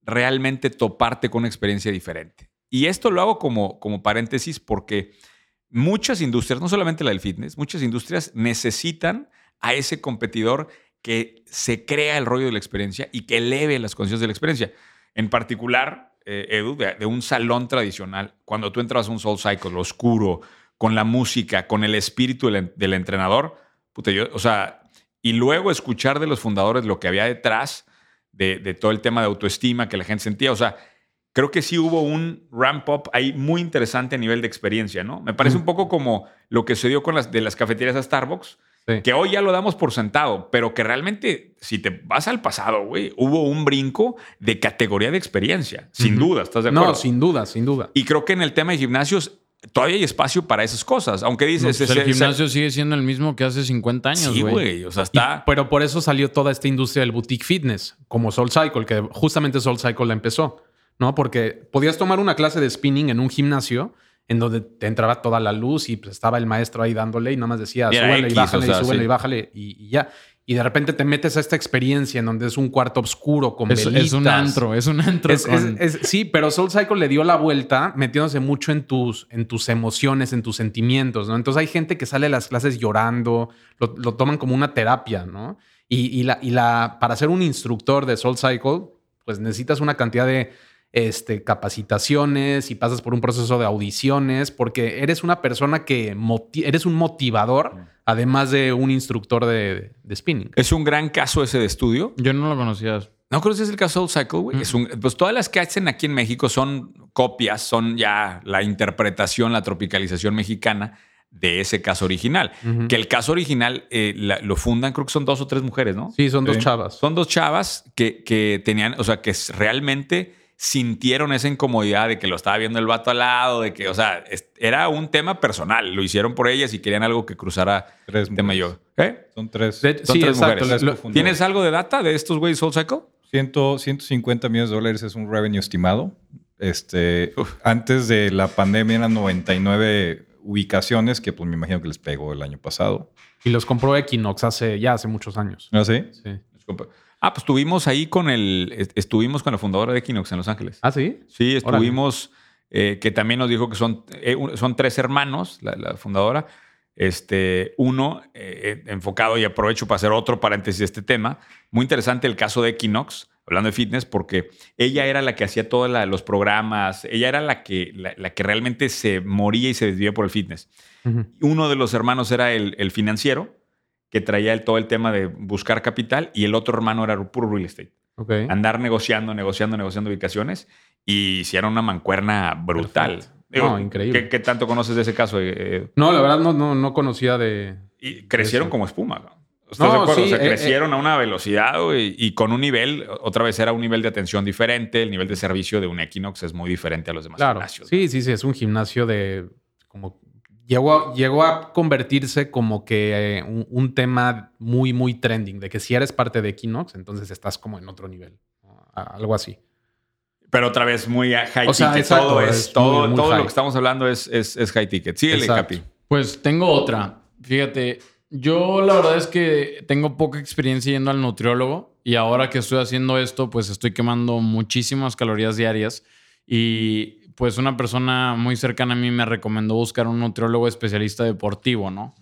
S1: realmente toparte con una experiencia diferente. Y esto lo hago como, como paréntesis porque muchas industrias, no solamente la del fitness, muchas industrias necesitan a ese competidor que se crea el rollo de la experiencia y que eleve las condiciones de la experiencia. En particular, eh, Edu, de, un salón tradicional, cuando tú entras a un Soul Cycle, oscuro, con la música, con el espíritu del, entrenador, o sea, y luego escuchar de los fundadores lo que había detrás de, de todo el tema de autoestima que la gente sentía, o sea, creo que sí hubo un ramp up ahí muy interesante a nivel de experiencia, ¿no? Me parece un poco como lo que se dio con las de las cafeterías a Starbucks,
S3: Sí.
S1: que hoy ya lo damos por sentado, pero que realmente, si te vas al pasado, güey, hubo un brinco de categoría de experiencia, sin duda, ¿estás de acuerdo?
S3: No, sin duda, sin duda.
S1: Y creo que en el tema de gimnasios todavía hay espacio para esas cosas, aunque
S4: No,
S1: dices...
S4: pues
S1: ese-
S4: el gimnasio sigue siendo el mismo que hace 50 años,
S1: Sí,
S4: güey.
S1: güey, o sea,
S3: Y-
S1: está...
S3: pero por eso salió toda esta industria del boutique fitness, como Soul Cycle, que justamente Soul Cycle la empezó, ¿no? Porque podías tomar una clase de spinning en un gimnasio en donde te entraba toda la luz y pues estaba el maestro ahí dándole y nada más decía, súbele y bájale
S1: o sea,
S3: y súbele
S1: sí.
S3: y bájale y, y ya. Y de repente te metes a esta experiencia en donde es un cuarto oscuro con
S4: Es,
S3: velitas.
S4: es un antro, es un antro.
S3: Es- es-
S4: con-
S3: es- sí, pero Soul Cycle le dio la vuelta metiéndose mucho en tus, en tus emociones, en tus sentimientos, ¿no? Entonces hay gente que sale de las clases llorando, lo, lo toman como una terapia, ¿no? Y, y la, y la, para ser un instructor de Soul Cycle, pues necesitas una cantidad de este, capacitaciones y pasas por un proceso de audiciones, porque eres una persona que eres un motivador, además de un instructor de, de spinning.
S1: Es un gran caso ese de estudio.
S4: Yo no lo conocía.
S1: No creo que es el caso de Cycle, güey. Es un- pues todas las que hacen aquí en México son copias, son ya la interpretación, la tropicalización mexicana de ese caso original. Que el caso original eh, la- lo fundan, creo que son dos o tres mujeres, ¿no?
S3: Sí, son dos chavas.
S1: Son dos chavas que, que tenían, o sea, que realmente sintieron esa incomodidad de que lo estaba viendo el vato al lado, de que, o sea, era un tema personal. Lo hicieron por ellas y querían algo que cruzara
S2: Tres
S1: el tema
S2: mujeres.
S1: yo. ¿Eh?
S2: Son tres.
S3: De-
S1: Son
S3: sí,
S1: tres
S3: exacto.
S1: mujeres. ¿Tienes algo de data de estos güeyes Soul Cycle?
S2: 100, 150 millones de dólares es un revenue estimado. Este,
S1: Uf.
S2: antes de la pandemia eran 99 ubicaciones, que pues me imagino que les pegó el año pasado.
S3: Y los compró Equinox hace ya hace muchos años.
S2: ¿No sé?
S3: Sí.
S1: Ah, pues estuvimos ahí con el. est- Estuvimos con la fundadora de Equinox en Los Ángeles.
S3: ¿Ah, sí?
S1: Sí, estuvimos. eh, que también nos dijo que son, eh, son tres hermanos, la, la fundadora. Este, uno eh, enfocado, y aprovecho para hacer otro paréntesis de este tema. Muy interesante el caso de Equinox, hablando de fitness, porque ella era la que hacía todos los programas, ella era la que, la, la que realmente se moría y se desvivía por el fitness. Uno de los hermanos era el, el financiero, que traía el- todo el tema de buscar capital, y el otro hermano era puro real estate.
S3: Ok.
S1: Andar negociando, negociando, negociando ubicaciones, y hicieron una mancuerna brutal.
S3: Perfecto. No, increíble.
S1: ¿qué, qué tanto conoces de ese caso? eh, eh?
S3: No, la verdad no, no, no conocía de.
S1: Y crecieron
S3: Eso.
S1: como espuma. ¿no? ¿Estás de
S3: No,
S1: acuerdo?
S3: sí,
S1: o sea,
S3: eh,
S1: crecieron a una velocidad güey, y con un nivel, otra vez era un nivel de atención diferente, el nivel de servicio de un Equinox es muy diferente a los demás
S3: Claro.
S1: gimnasios.
S3: Sí, sí, sí. Es un gimnasio de. Como. Llegó a, llegó a convertirse como que eh, un, un tema muy, muy trending. De que si eres parte de Equinox, entonces estás como en otro nivel. ¿no? A- Algo así.
S1: Pero otra vez muy high
S3: O sea,
S1: ticket.
S3: exacto,
S1: todo es, todo,
S3: muy, muy
S1: todo lo que estamos hablando es, es, es high ticket. Síguele,
S3: Exacto.
S1: Capi.
S4: Pues tengo otra. Fíjate, yo la verdad es que tengo poca experiencia yendo al nutriólogo y ahora que estoy haciendo esto, pues estoy quemando muchísimas calorías diarias y pues una persona muy cercana a mí me recomendó buscar un nutriólogo especialista deportivo, ¿no?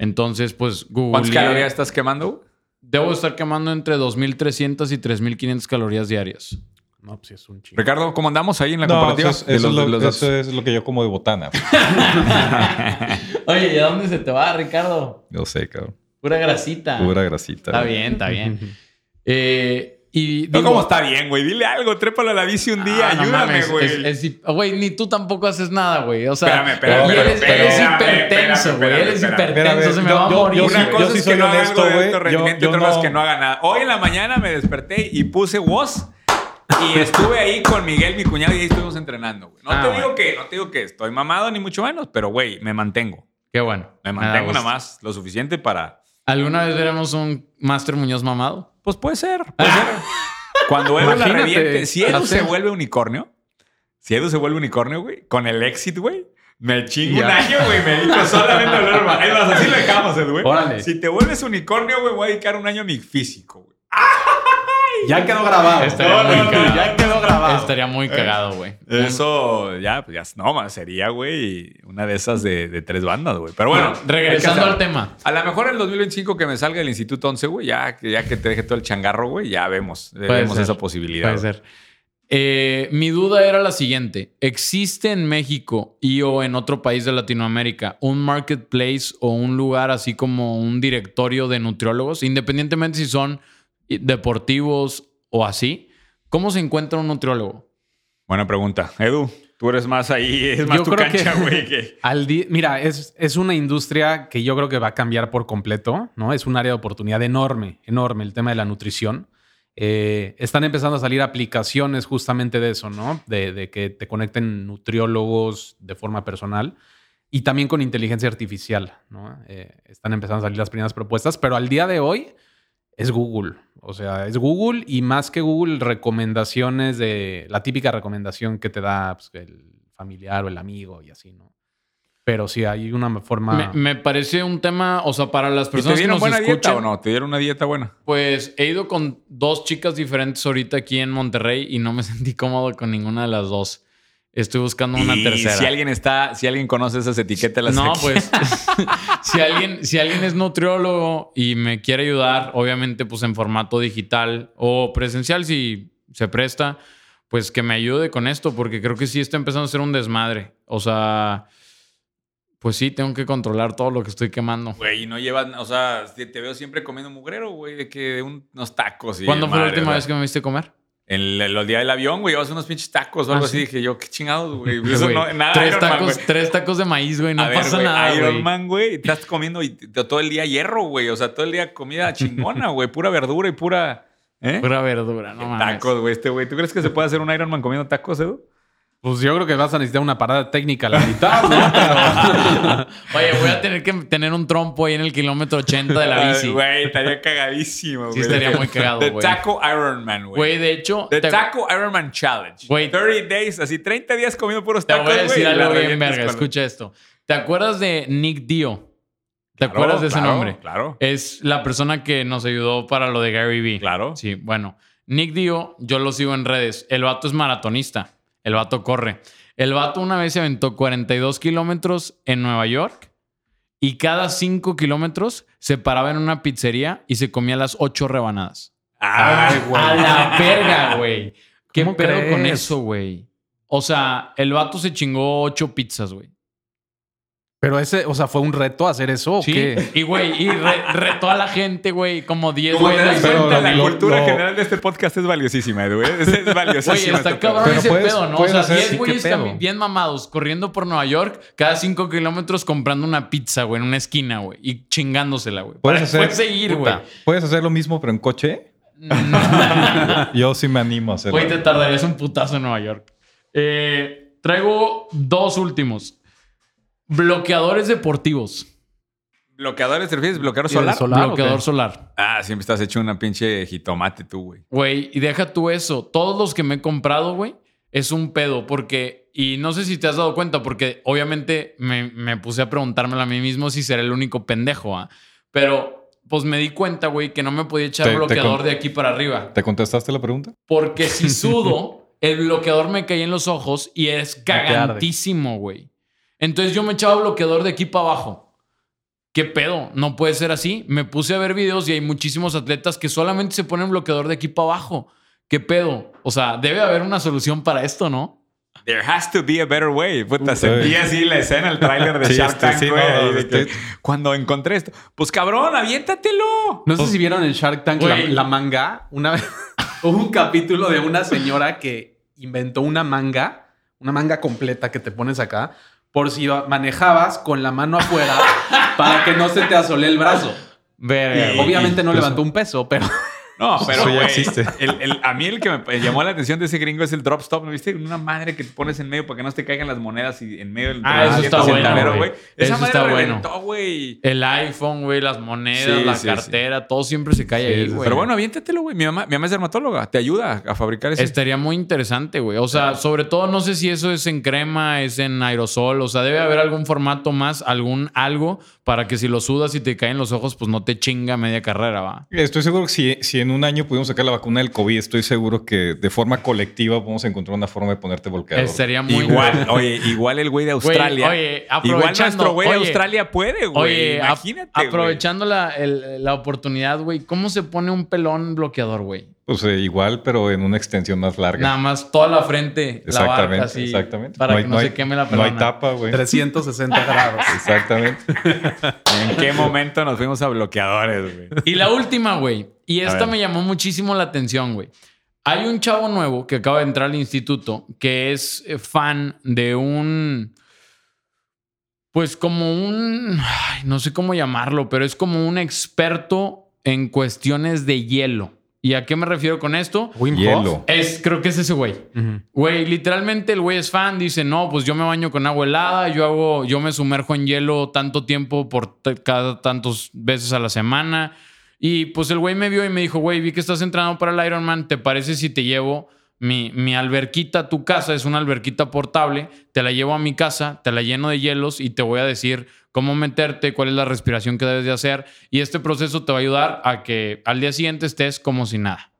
S4: Entonces, pues Google.
S1: ¿Cuántas calorías estás quemando?
S4: Debo estar quemando entre 2.300 y 3.500 calorías diarias.
S3: No, pues sí, es un chingo.
S1: Ricardo, ¿cómo andamos ahí en la
S2: No,
S1: comparativa?
S2: eso, es,
S1: de
S2: eso
S1: los-
S2: es
S1: de
S2: lo, eso es lo que yo como de botana.
S4: Oye, ¿y a dónde se te va, Ricardo?
S2: Yo sé, cabrón.
S4: Pura grasita.
S2: Pura grasita.
S4: Está bien, está bien. Eh, y
S1: No,
S4: digo,
S1: ¿Cómo está bien, güey? Dile algo, trépalo a la bici un día,
S4: Ah, no
S1: ayúdame,
S4: mames,
S1: güey.
S4: Güey, ni tú tampoco haces nada, güey. O sea,
S1: Espérame, espérame,
S4: y
S2: espérame,
S4: él es,
S2: espérame,
S4: él es
S1: espérame,
S4: hipertenso, güey. Él es
S1: espérame,
S2: espérame.
S4: hipertenso, se me va a morir.
S1: Una
S2: sí-
S1: cosa
S2: yo sí
S1: es
S2: soy
S1: que no haga algo de alto rendimiento
S2: yo
S1: y otra cosa es
S2: no-
S1: que no haga nada. Hoy en la mañana me desperté y puse voz y estuve ahí con Miguel, mi cuñado, y ahí estuvimos entrenando. güey. No
S4: Ah,
S1: te digo que no te digo que estoy mamado ni mucho menos, pero güey, me mantengo.
S4: Qué bueno.
S1: Me
S4: da
S1: mantengo
S4: gusto.
S1: nada más lo suficiente para
S4: ¿Alguna vez veremos un Master Muñoz mamado?
S1: Pues puede ser, puede ser. Cuando Edu la reviente, si Edu se vuelve unicornio, si Edu se vuelve unicornio, güey, con el exit, güey, me chingo un año, güey, me dedico solamente a hablar mal. Así lo dejamos, Edu, güey. Si te vuelves unicornio, güey, voy a dedicar un año a mi físico, güey.
S3: Ya quedó grabado.
S4: Estaría
S1: no,
S4: muy
S1: no,
S4: cagado.
S3: ya quedó grabado.
S4: Estaría muy cagado, güey.
S1: Eso ya, pues ya, no, más sería, güey, una de esas de, de tres bandas, güey. Pero bueno,
S4: regresando al tema.
S1: A lo mejor en el 2025 que me salga del Instituto 11, güey, ya, que- ya que te deje todo el changarro, güey, ya vemos,
S4: Puede
S1: vemos
S4: ser.
S1: esa posibilidad.
S4: Puede ser. Eh, mi duda era la siguiente. ¿Existe en México y o en otro país de Latinoamérica un marketplace o un lugar así como un directorio de nutriólogos, independientemente si son deportivos o así? ¿Cómo se encuentra un nutriólogo?
S1: Buena pregunta. Edu, tú eres más ahí, es más
S3: Yo
S1: tu cancha, güey. que-
S3: Mira, es, es una industria que yo creo que va a cambiar por completo, ¿no? Es un área de oportunidad enorme, enorme el tema de la nutrición. Eh, están empezando a salir aplicaciones justamente de eso, ¿no? De, de que te conecten nutriólogos de forma personal y también con inteligencia artificial, ¿no? Eh, están empezando a salir las primeras propuestas, pero al día de hoy es Google. O sea, es Google y más que Google, recomendaciones de la típica recomendación que te da pues, el familiar o el amigo y así, ¿no? Pero sí hay una forma.
S4: Me, me parece un tema, o sea, para las
S1: ¿Y ¿Te
S4: personas que nos
S1: buena dieta
S4: escuchan.
S1: o no? ¿Te dieron una dieta buena?
S4: Pues he ido con dos chicas diferentes ahorita aquí en Monterrey y no me sentí cómodo con ninguna de las dos. Estoy buscando una
S1: y
S4: tercera.
S1: si alguien está, si alguien conoce esas etiquetas, las
S4: No, pues si alguien, si alguien es nutriólogo y me quiere ayudar, obviamente pues en formato digital o presencial si se presta, pues que me ayude con esto porque creo que sí está empezando a ser un desmadre. O sea, pues sí, tengo que controlar todo lo que estoy quemando.
S1: Güey, y no llevas, o sea, te veo siempre comiendo mugrero, güey, de que unos tacos. y
S4: ¿Cuándo fue la última vez que me viste comer?
S1: En el, el día del avión, güey, llevas unos pinches tacos o algo
S4: Ah,
S1: así.
S4: sí.
S1: Dije yo, qué chingados, güey. Eso
S4: Güey,
S1: no, nada
S4: tres,
S1: Iron Man,
S4: tacos,
S1: güey.
S4: tres tacos de maíz, güey, no
S1: A ver,
S4: pasa
S1: güey,
S4: nada,
S1: Iron
S4: güey.
S1: Man, güey, estás comiendo y todo el día hierro, güey. O sea, todo el día comida chingona, güey. Pura verdura y pura... ¿Eh?
S4: Pura verdura, no mames.
S1: tacos, güey, este güey. ¿Tú crees que se puede hacer un Iron Man comiendo tacos, Edu?
S3: Pues yo creo que vas a necesitar una parada técnica a la mitad, ¿no?
S4: Oye, voy a tener que tener un trompo ahí en el kilómetro 80 de la
S1: Ay,
S4: bici.
S1: Güey, estaría cagadísimo, güey.
S4: Sí, estaría muy cagado,
S1: The
S4: güey.
S1: Taco Iron Man, güey.
S4: Güey, de hecho,
S1: The
S4: te,
S1: Taco Iron Man Challenge.
S4: Güey.
S1: 30 days, así 30 días comiendo puros
S4: te
S1: tacos,
S4: voy a
S1: güey,
S4: decir algo bien verga. Escucha esto. ¿Te acuerdas de Nick Dio? ¿Te
S1: Claro,
S4: acuerdas de ese
S1: claro,
S4: nombre?
S1: Claro,
S4: Es la persona que nos ayudó para lo de Gary Vee.
S1: claro.
S4: Sí, bueno. Nick Dio, yo lo sigo en redes. El vato es maratonista. El vato corre. El vato una vez se aventó 42 kilómetros en Nueva York y cada 5 kilómetros se paraba en una pizzería y se comía las 8 rebanadas.
S1: Ay, güey.
S4: A la verga, güey. ¿Qué
S3: ¿Cómo
S4: pedo con eso, güey? O sea, el vato se chingó 8 pizzas, güey.
S3: Pero ese, o sea, ¿fue un reto hacer eso o
S4: Sí.
S3: qué?
S4: Y, güey, y re- retó a la gente, güey, como 10
S1: Como te das
S4: veces.
S2: Pero
S1: cuenta,
S2: lo-
S1: la
S2: lo-
S1: cultura
S2: lo-
S1: general de este podcast es valiosísima, Edu. ¿eh? Es, es valiosísima.
S4: Güey, está
S1: este
S4: cabrón ese
S2: puedes-
S4: pedo, ¿no? O sea,
S2: hacer-
S4: 10
S2: sí, qué
S4: güeyes bien mamados, corriendo por Nueva York, cada 5 kilómetros comprando una pizza, güey, en una esquina, güey, y chingándosela, güey.
S2: Puedes hacer-
S4: seguir, güey.
S2: ¿Puedes hacer lo mismo, pero en coche? Yo sí me animo a hacerlo.
S4: Güey, te tardarías un putazo en Nueva York. Eh, traigo dos últimos. Bloqueadores deportivos.
S1: ¿Bloqueadores te refieres? ¿Bloqueador
S3: ¿Y el
S1: solar?
S4: Bloqueador solar.
S1: Ah, siempre estás hecho una pinche jitomate tú, güey.
S4: Güey, y deja tú eso. Todos los que me he comprado, güey, es un pedo. Porque, y no sé si te has dado cuenta, porque obviamente me, me puse a preguntármelo a mí mismo si será el único pendejo, ¿ah? Pero, pues me di cuenta, güey, que no me podía echar
S2: Te-
S4: bloqueador de aquí para arriba.
S2: ¿Te contestaste la pregunta?
S4: Porque si sudo, el bloqueador me cae en los ojos y es cagantísimo, güey. Entonces yo me echaba bloqueador de aquí para abajo. ¿Qué pedo? No puede ser así. Me puse a ver videos y hay muchísimos atletas que solamente se ponen bloqueador de aquí para abajo. ¿Qué pedo? O sea, debe haber una solución para esto, ¿no?
S1: There has to be a better way. Puta, sentí así la escena, el tráiler de
S2: Sí,
S1: Shark
S2: este,
S1: Tank,
S2: sí,
S1: güey,
S2: no,
S1: ahí de que Cuando encontré esto. Pues cabrón, aviéntatelo.
S3: No sé si vieron en Shark Tank la, manga. Una vez hubo un capítulo de una señora que inventó una manga, una manga completa que te pones acá, por si manejabas con la mano afuera para que no se te asole el brazo.
S4: Verga.
S3: Obviamente no
S2: pero
S3: levantó un peso, pero
S1: No, pero
S2: Eso ya
S1: güey,
S2: existe.
S1: el- el- a mí el que me llamó la atención de ese gringo es el drop stop. ¿No viste? Una madre que te pones en medio para que no te caigan las monedas y en medio del
S4: Ah, eso está
S1: el
S4: bueno, güey.
S1: Esa
S4: Eso
S1: madre
S4: está bueno.
S1: güey.
S4: El iPhone, güey, las monedas,
S1: Sí,
S4: la
S1: sí,
S4: cartera, todo siempre se cae
S1: Sí,
S4: ahí, güey.
S1: Pero bueno, aviéntatelo, güey. Mi mamá, mi mamá es dermatóloga. Te ayuda a fabricar ese.
S4: Estaría muy interesante, güey. O sea, sobre todo no sé si eso es en crema, es en aerosol. O sea, debe haber algún formato más, algún algo para que si lo sudas y te caen los ojos, pues no te chinga media carrera, va.
S2: Estoy seguro que si, si en un año pudimos sacar la vacuna del COVID, estoy seguro que de forma colectiva podemos encontrar una forma de ponerte bloqueador.
S4: Estaría muy
S1: Igual, oye, igual el güey de Australia.
S4: oye,
S1: igual
S4: aprovechando-
S1: nuestro güey de
S4: oye,
S1: Australia puede, güey.
S4: Oye,
S1: Imagínate.
S4: aprovechando la, el- la oportunidad, güey, ¿cómo se pone un pelón bloqueador, güey?
S2: Pues eh, igual, pero en una extensión más larga.
S4: Nada más toda la frente, la barca
S2: exactamente,
S4: así,
S2: exactamente.
S4: para
S2: No hay-
S4: que no,
S2: no
S4: se queme la
S2: No
S4: pelona.
S2: hay tapa, güey.
S3: 360 grados.
S2: Exactamente.
S1: ¿En qué momento nos fuimos a bloqueadores, güey?
S4: Y la última, güey. Y esta me llamó muchísimo la atención, güey. Hay un chavo nuevo que acaba de entrar al instituto que es eh, fan de un. Pues como un. ay, no sé cómo llamarlo, pero es como un experto en cuestiones de hielo. ¿Y a qué me refiero con esto?
S3: Wim.
S2: Hielo.
S4: Es, creo que es ese güey. Güey, literalmente el güey es fan, dice, no, pues yo me baño con agua helada, yo hago, yo me sumerjo en hielo tanto tiempo por cada tantos veces a la semana. Y pues el güey me vio y me dijo, güey, vi que estás entrenando para el Ironman, ¿te parece si te llevo mi, mi alberquita a tu casa? Es una alberquita portable, te la llevo a mi casa, te la lleno de hielos y te voy a decir cómo meterte, cuál es la respiración que debes de hacer. Y este proceso te va a ayudar a que al día siguiente estés como si nada.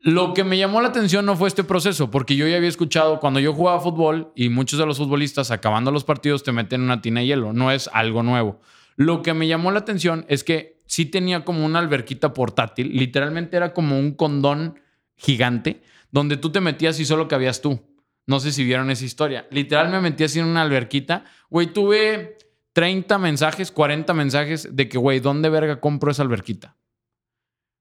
S4: Lo que me llamó la atención no fue este proceso, porque yo ya había escuchado cuando yo jugaba fútbol y muchos de los futbolistas acabando los partidos te meten una tina de hielo, no es algo nuevo. Lo que me llamó la atención es que sí tenía como una alberquita portátil, literalmente era como un condón gigante donde tú te metías y solo cabías tú. No sé si vieron esa historia. Literal me metí así en una alberquita. Güey, tuve 30 mensajes, 40 mensajes de que, güey, ¿dónde verga compro esa alberquita?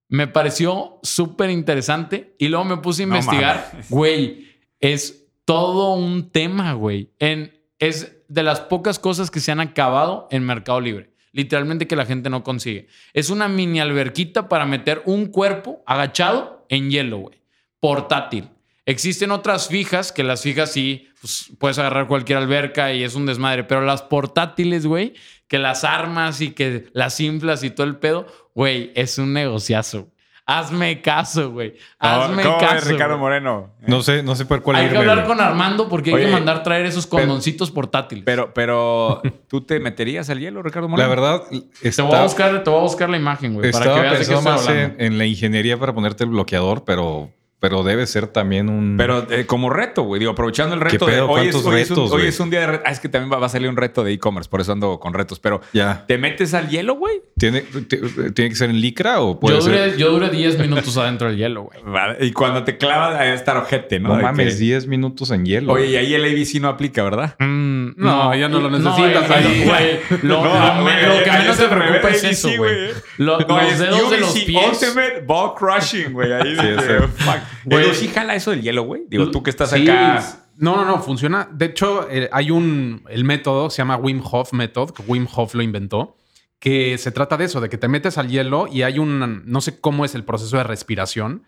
S4: Me pareció súper interesante y luego me puse a investigar. Güey, es todo un tema, güey. En, es de las pocas cosas que se han acabado en Mercado Libre. Literalmente que la gente no consigue. Es una mini alberquita para meter un cuerpo agachado en hielo, güey. Portátil. Existen otras fijas, que las fijas sí, pues, puedes agarrar cualquier alberca y es un desmadre, pero las portátiles, güey, que las armas y que las inflas y todo el pedo, güey, es un negociazo. Hazme caso, güey. Hazme
S1: ¿Cómo ves,
S4: caso.
S1: Ricardo. Moreno?
S2: No sé, no sé por cuál
S4: Hay que hablar
S2: güey.
S4: con Armando porque hay
S1: Oye,
S4: que mandar traer esos condoncitos portátiles.
S1: Pero, pero, ¿tú te meterías al hielo, Ricardo Moreno?
S2: La verdad,
S4: te, voy a
S2: está-
S4: buscar, te voy a buscar la imagen, güey, para que
S2: estaba
S4: veas de qué estoy
S2: más en, en la ingeniería para ponerte el bloqueador, pero pero debe ser también un.
S1: Pero eh, como reto, güey. Digo, aprovechando el
S2: ¿Qué
S1: reto de hoy es,
S2: ¿Cuántos
S1: hoy es un-
S2: retos,
S1: hoy es un día de reto. Ah, es que también va, va a salir un reto de e-commerce, por eso ando con retos. Pero
S2: Ya.
S1: ¿te metes al hielo, güey?
S2: ¿Tiene, ti- ¿Tiene que ser en licra o puede
S4: Yo
S2: ser?
S4: duré, yo duré 10 minutos adentro del hielo, güey.
S1: Vale, Y cuando te clavas a estar ojete, ¿no?
S2: No,
S1: De
S2: mames,
S1: que-
S2: 10 minutos en hielo.
S1: Oye, y ahí el ABC no aplica, ¿verdad?
S3: Mm, no, ya no lo necesitas
S4: eh,
S3: ahí.
S4: güey. Lo,
S1: No,
S4: lo-
S1: güey,
S4: lo que
S1: ahí
S4: menos
S1: es
S4: te preocupa es eso, güey. Lo-
S1: No,
S4: los dedos de los pies.
S1: Ultimate Ball Crushing, güey. Ahí que, fuck.
S4: Güey.
S1: Edu, ¿sí jala eso del hielo, güey? Digo, tú que estás
S3: Sí.
S1: acá...
S3: No, no, no, funciona. De hecho, eh, hay un, el método se llama Wim Hof Method, que Wim Hof lo inventó, que se trata de eso, de que te metes al hielo y hay un, no sé cómo es el proceso de respiración,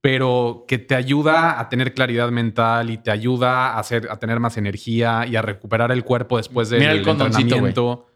S3: pero que te ayuda a tener claridad mental y te ayuda a, hacer, a tener más energía y a recuperar el cuerpo después del
S4: Mira el
S3: entrenamiento.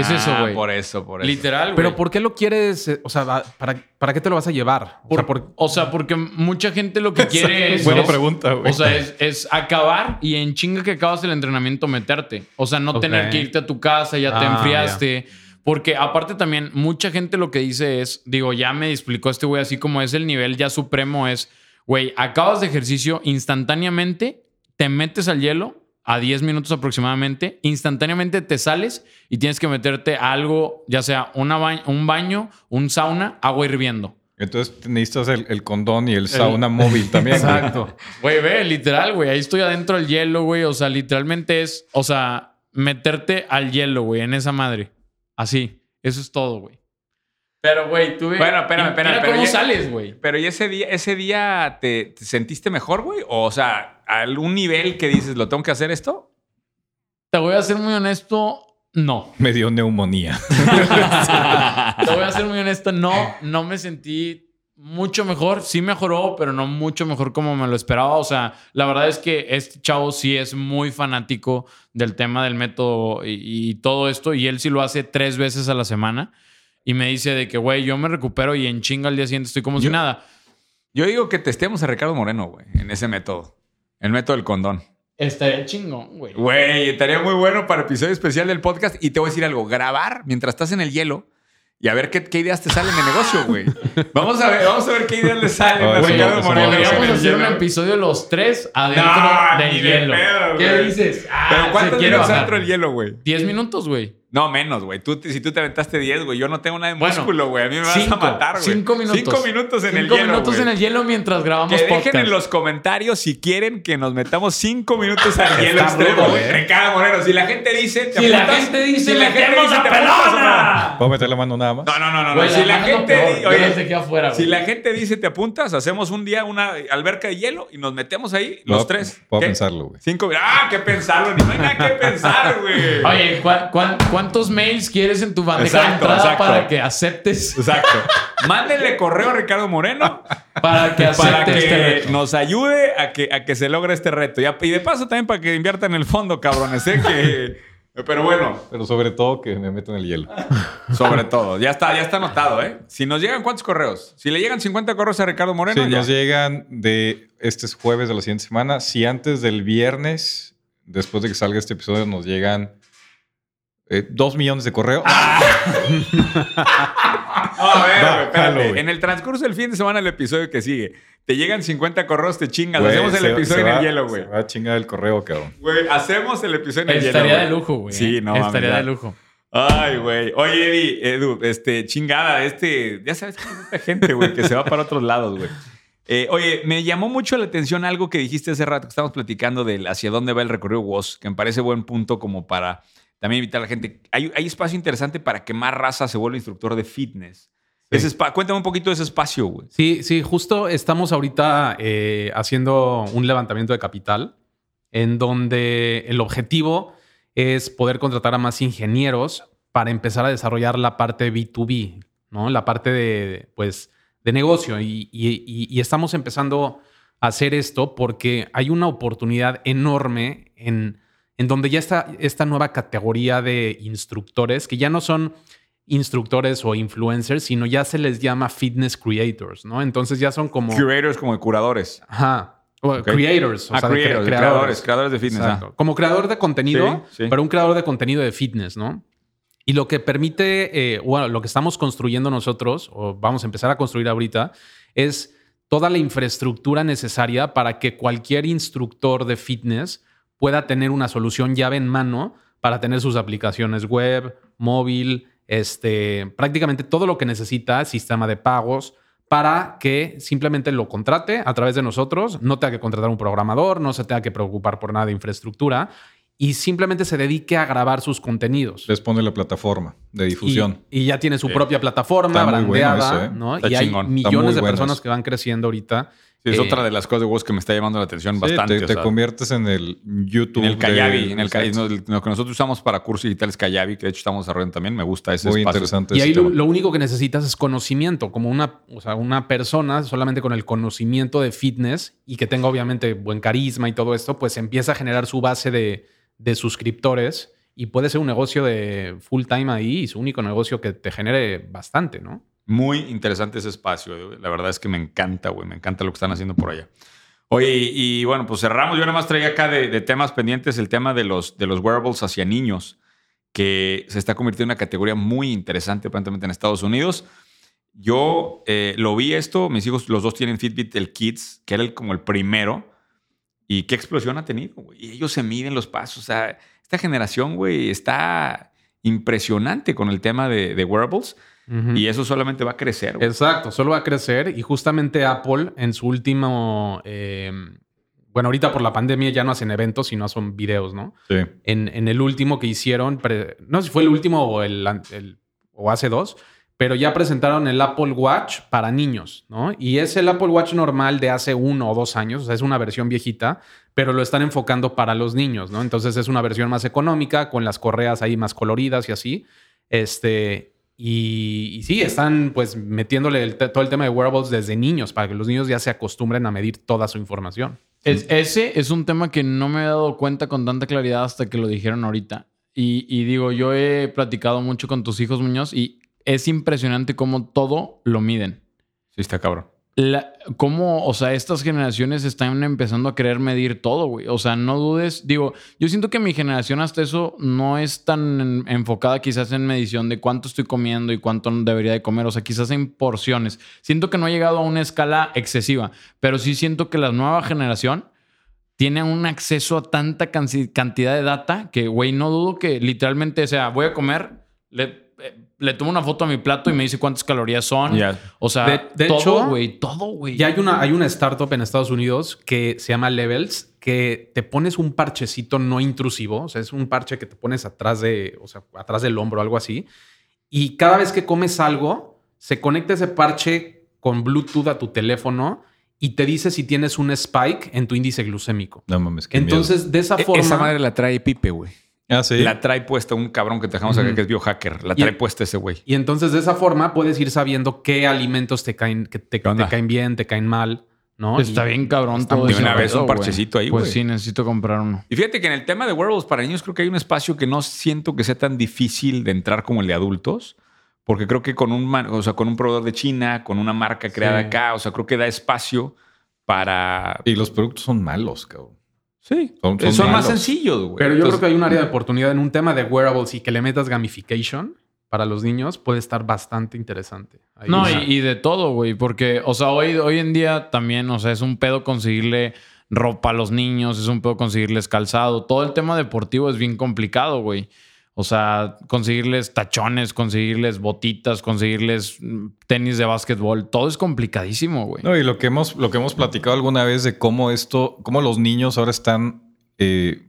S4: Es eso,
S1: Ah,
S4: güey.
S1: Por eso, por eso.
S4: Literal, güey.
S3: Pero ¿por qué lo quieres? eh, O sea, ¿para, ¿para qué te lo vas a llevar? O sea,
S4: Por-
S3: por-
S4: o sea, porque mucha gente lo que quiere es...
S2: Buena
S4: es-
S2: pregunta, güey.
S4: O sea, es, es acabar y en chinga que acabas el entrenamiento meterte. O sea, no tener que irte a tu casa, ya te
S3: Ah,
S4: enfriaste. Porque aparte también, mucha gente lo que dice es, digo, ya me explicó este güey así como es el nivel ya supremo, es, güey, acabas de ejercicio instantáneamente, te metes al hielo a 10 minutos aproximadamente, instantáneamente te sales y tienes que meterte a algo, ya sea una ba- un baño, un sauna, agua hirviendo.
S2: Entonces necesitas el, el condón y el sauna móvil también.
S3: Exacto.
S4: Güey, ve, literal, güey. Ahí estoy adentro del hielo, güey. O sea, literalmente es, o sea, meterte al hielo, güey, en esa madre. Así. Eso es todo, güey. Pero, güey, tú
S1: Bueno, espérame, espérame,
S4: Mira
S1: pero
S4: cómo
S1: ya-
S4: sales, güey.
S1: Pero ¿y ese día, ese día te, te sentiste mejor, güey? O sea, ¿a algún nivel que dices, ¿lo tengo que hacer esto?
S4: Te voy a ser muy honesto, no.
S2: Me dio neumonía.
S4: Te voy a ser muy honesto, no, no me sentí mucho mejor. Sí mejoró, pero no mucho mejor como me lo esperaba. O sea, la verdad es que este chavo sí es muy fanático del tema del método y, y todo esto. Y él sí lo hace tres veces a la semana. Y me dice de que, güey, yo me recupero y en chinga al día siguiente estoy como si nada.
S1: Yo digo que testemos a Ricardo Moreno, güey, en ese método. El método del condón.
S4: Estaría chingón, güey.
S1: Güey, estaría muy bueno para episodio especial del podcast. Y te voy a decir algo, grabar mientras estás en el hielo y a ver qué, qué ideas te salen de negocio, güey. Vamos a ver, vamos a ver qué ideas le salen en el
S4: hacer un
S1: hielo.
S4: episodio los tres adentro
S1: No,
S4: del
S1: ni de
S4: hielo.
S1: pedo,
S4: ¿Qué
S1: güey.
S4: dices? Ah,
S1: Pero
S4: se
S1: ¿cuántos
S4: quiere
S1: minutos
S4: bajar.
S1: adentro del hielo, güey?
S4: 10 minutos, güey.
S1: No, menos, güey. Tú, si tú te aventaste 10, güey. Yo no tengo nada de
S4: Bueno,
S1: músculo, güey. A mí me vas
S4: Cinco,
S1: a matar, güey.
S4: Cinco minutos.
S1: Cinco minutos en el
S4: Cinco
S1: hielo,
S4: minutos
S1: güey.
S4: en el hielo mientras grabamos
S1: Que dejen en los comentarios si quieren que nos metamos cinco minutos al hielo extremo, güey.
S3: ¿eh?
S1: Ricardo Moreno, si la gente dice... ¿te
S4: Si la
S1: apuntas?
S4: gente dice,
S1: Si la gente
S4: "Metemos
S1: dice,
S4: la
S1: ¿te apuntas o no?"
S4: pelona.
S2: ¿Puedo meter la mano nada más?
S1: No, no, no, no. no.
S4: Güey,
S1: Si
S4: la
S1: la gente...
S4: Yo
S1: Oye,
S4: afuera,
S1: si la gente dice, ¿te apuntas? Hacemos un día una alberca de hielo y nos metemos ahí los tres.
S2: Puedo
S1: ¿Qué?
S2: pensarlo, güey.
S1: Cinco... ¡Ah, qué pensarlo! Ni no hay nada que pensar, güey.
S4: Oye, ¿cuán- cuán- cuántos mails quieres en tu bandeja de
S1: Exacto,
S4: entrada
S1: exacto.
S4: para que aceptes?
S1: Exacto. Mándenle correo a Ricardo Moreno
S4: Para que acepte
S1: para que
S4: este reto.
S1: nos ayude a que, a que se logre este reto. Ya- Y de paso también para que inviertan en el fondo, cabrones. ¿eh? Que, pero bueno,
S2: Pero sobre todo que me meto en el hielo.
S1: sobre todo. Ya está, ya está anotado, ¿eh? Si nos llegan, ¿cuántos correos? Si le llegan 50 correos a Ricardo Moreno, ya.
S2: nos llegan de este es jueves de la siguiente semana. Si antes del viernes, después de que salga este episodio, nos llegan eh, dos millones de correos.
S1: Ah, No, a ver,
S2: Va,
S1: güey, espérate.
S2: jalo.
S1: En el transcurso del fin de semana, el episodio que sigue, te llegan 50 correos, te chingas.
S2: Güey,
S1: Hacemos el
S2: se-
S1: episodio
S2: se
S1: en el hielo, güey.
S2: Se va a chingar el correo, cabrón.
S1: Güey, hacemos el episodio en el hielo.
S4: Estaría de lujo, güey.
S1: Sí, no mames,
S4: Estaría de lujo.
S1: Ay, güey. Oye, Eddie, Edu, este, chingada, este, ya sabes que hay esta gente, güey, que se va para otros lados, güey. Eh, oye, me llamó mucho la atención algo que dijiste hace rato, que estábamos platicando del hacia dónde va el recorrido WOS, que me parece buen punto como para también invitar a la gente. Hay, hay espacio interesante para que más raza se vuelva instructor de fitness. Ese espa- Cuéntame un poquito de ese espacio, güey.
S3: Sí, sí, justo estamos ahorita eh, haciendo un levantamiento de capital en donde el objetivo es poder contratar a más ingenieros para empezar a desarrollar la parte B2B, ¿no? La parte de, pues, de negocio. Y, y- y- y estamos empezando a hacer esto porque hay una oportunidad enorme en, en donde ya está esta nueva categoría de instructores que ya no son instructores o influencers, sino ya se les llama fitness creators, ¿no? Entonces ya son como...
S1: Curators como de curadores.
S3: Ajá. Creators. O
S1: Ah,
S3: sea, de cre-
S1: creators, creadores, creadores de fitness. Ah.
S3: Como creador de contenido,
S1: Sí, sí.
S3: pero un creador de contenido de fitness, ¿no? Y lo que permite, eh, bueno, lo que estamos construyendo nosotros, o vamos a empezar a construir ahorita, es toda la infraestructura necesaria para que cualquier instructor de fitness pueda tener una solución llave en mano para tener sus aplicaciones web, móvil, este, prácticamente todo lo que necesita, sistema de pagos, para que simplemente lo contrate a través de nosotros, no tenga que contratar un programador, no se tenga que preocupar por nada de infraestructura y simplemente se dedique a grabar sus contenidos.
S2: Les pone la plataforma de difusión.
S3: Y, ya tiene su propia plataforma
S2: Está muy bueno
S3: brandeada,
S2: eso, ¿eh?
S3: ¿no?
S1: Está
S3: y hay
S1: chingón. Está
S2: muy
S3: millones de personas
S2: eso.
S3: que van creciendo ahorita.
S1: Sí, es
S3: Eh,
S1: otra de las cosas de Woz que me está llamando la atención
S2: Sí,
S1: bastante.
S2: te, conviertes en el YouTube.
S1: en el
S2: de-
S1: Kayabi, en el, lo que nosotros usamos para cursos digitales Kayabi, que de hecho estamos desarrollando también, me gusta ese
S2: Muy
S1: espacio.
S2: interesante.
S3: Y ahí lo, lo único que necesitas es conocimiento, como una, o sea, una persona solamente con el conocimiento de fitness y que tenga obviamente buen carisma y todo esto, pues empieza a generar su base de, de suscriptores y puede ser un negocio de full time ahí y su único negocio que te genere bastante, ¿no?
S1: Muy interesante ese espacio. güey. La verdad es que me encanta, güey. Me encanta lo que están haciendo por allá. Oye, y, bueno, pues cerramos. Yo nada más traía acá de, temas pendientes el tema de los, de los wearables hacia niños, que se está convirtiendo en una categoría muy interesante aparentemente en Estados Unidos. Yo eh, lo vi esto, mis hijos, los dos tienen Fitbit, el Kids, que era el, como el primero. Y qué explosión ha tenido. Y ellos se miden los pasos. O sea, esta generación, güey, está impresionante con el tema de, de wearables. Y eso solamente va a crecer. güey.
S3: Exacto, solo va a crecer y justamente Apple en su último, eh, bueno, ahorita por la pandemia ya no hacen eventos, sino son videos, ¿no?
S2: Sí.
S3: En, en el último que hicieron, no sé si fue el último o, el- o hace dos, pero ya presentaron el Apple Watch para niños, ¿no? Y es el Apple Watch normal de hace uno o dos años, o sea, es una versión viejita, pero lo están enfocando para los niños, ¿no? Entonces es una versión más económica, con las correas ahí más coloridas y así. Este, y, y sí, están pues metiéndole el todo el tema de wearables desde niños, para que los niños ya se acostumbren a medir toda su información.
S4: Es- ese es un tema que no me he dado cuenta con tanta claridad hasta que lo dijeron ahorita. Y, y digo, yo he platicado mucho con tus hijos, Muñoz, y es impresionante cómo todo lo miden.
S1: Sí, está cabrón.
S4: La- cómo, o sea, estas generaciones están empezando a querer medir todo, güey. O sea, no dudes. Digo, yo siento que mi generación hasta eso no es tan en- enfocada quizás en medición de cuánto estoy comiendo y cuánto debería de comer. O sea, quizás en porciones. Siento que no ha llegado a una escala excesiva, pero sí siento que la nueva generación tiene un acceso a tanta cantidad de data que, güey, no dudo que literalmente, o sea, voy a comer, le, le tomo una foto a mi plato y me dice cuántas calorías son. O sea,
S3: De- de
S4: todo,
S3: hecho,
S4: güey, todo, güey.
S3: Ya hay una, hay una startup en Estados Unidos que se llama Levels, que te pones un parchecito no intrusivo, o sea, es un parche que te pones atrás de, o sea, atrás del hombro, algo así, y cada vez que comes algo, se conecta ese parche con Bluetooth a tu teléfono y te dice si tienes un spike en tu índice glucémico.
S2: No mames, qué miedo.
S3: Entonces, de esa
S1: E-
S3: forma,
S1: Esa madre la trae Pipe, güey.
S2: Ah, sí.
S1: La trae puesta un cabrón que te dejamos acá que es biohacker. La
S3: Y-
S1: trae puesta ese güey.
S3: y entonces de esa forma puedes ir sabiendo qué alimentos te caen, que te,
S1: ¿Qué onda?
S3: te caen bien, te caen mal, ¿no?
S4: Está
S3: Y-
S4: bien cabrón
S3: está
S4: todo
S1: De una vez un parchecito ahí,
S4: Pues
S1: güey.
S4: sí, necesito comprar uno.
S1: Y fíjate que en el tema de wearables para niños creo que hay un espacio que no siento que sea tan difícil de entrar como el de adultos. Porque creo que con un, man- o sea, con un proveedor de China, con una marca creada
S3: Sí.
S1: acá, o sea, creo que da espacio para...
S2: Y los productos son malos, cabrón.
S1: Sí,
S2: Son-
S1: son,
S2: son
S1: más sencillos, güey.
S3: Pero yo
S1: Entonces,
S3: creo que hay un área de oportunidad en un tema de wearables y que le metas gamification para los niños puede estar bastante interesante. Ahí.
S4: No, y, y de todo, güey. Porque, o sea, hoy, hoy en día también, o sea, es un pedo conseguirle ropa a los niños, es un pedo conseguirles calzado. Todo el tema deportivo es bien complicado, güey. O sea, conseguirles tachones, conseguirles botitas, conseguirles tenis de básquetbol. Todo es complicadísimo, güey.
S2: No, y lo que hemos, lo que hemos platicado alguna vez de cómo esto, cómo los niños ahora están eh,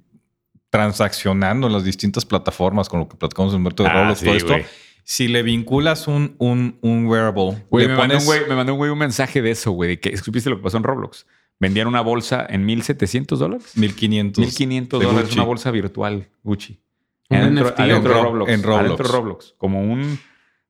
S2: transaccionando en las distintas plataformas con lo que platicamos en Humberto de
S1: Ah, sí,
S2: todo esto.
S1: güey.
S2: Si le vinculas un, un, un wearable,
S1: Güey,
S2: le
S1: me, mandó un güey, me mandó un güey un mensaje de eso, güey, de que ¿supiste lo que pasó en Roblox? Vendían una bolsa en 1.700 dólares.
S2: 1500.
S1: 1.500
S2: de
S1: dólares,
S2: Gucci.
S1: una bolsa virtual Gucci. Adentro,
S3: NFT.
S1: adentro de
S2: En Ro-
S1: Roblox.
S2: en Roblox.
S1: Adentro de Roblox. Como un...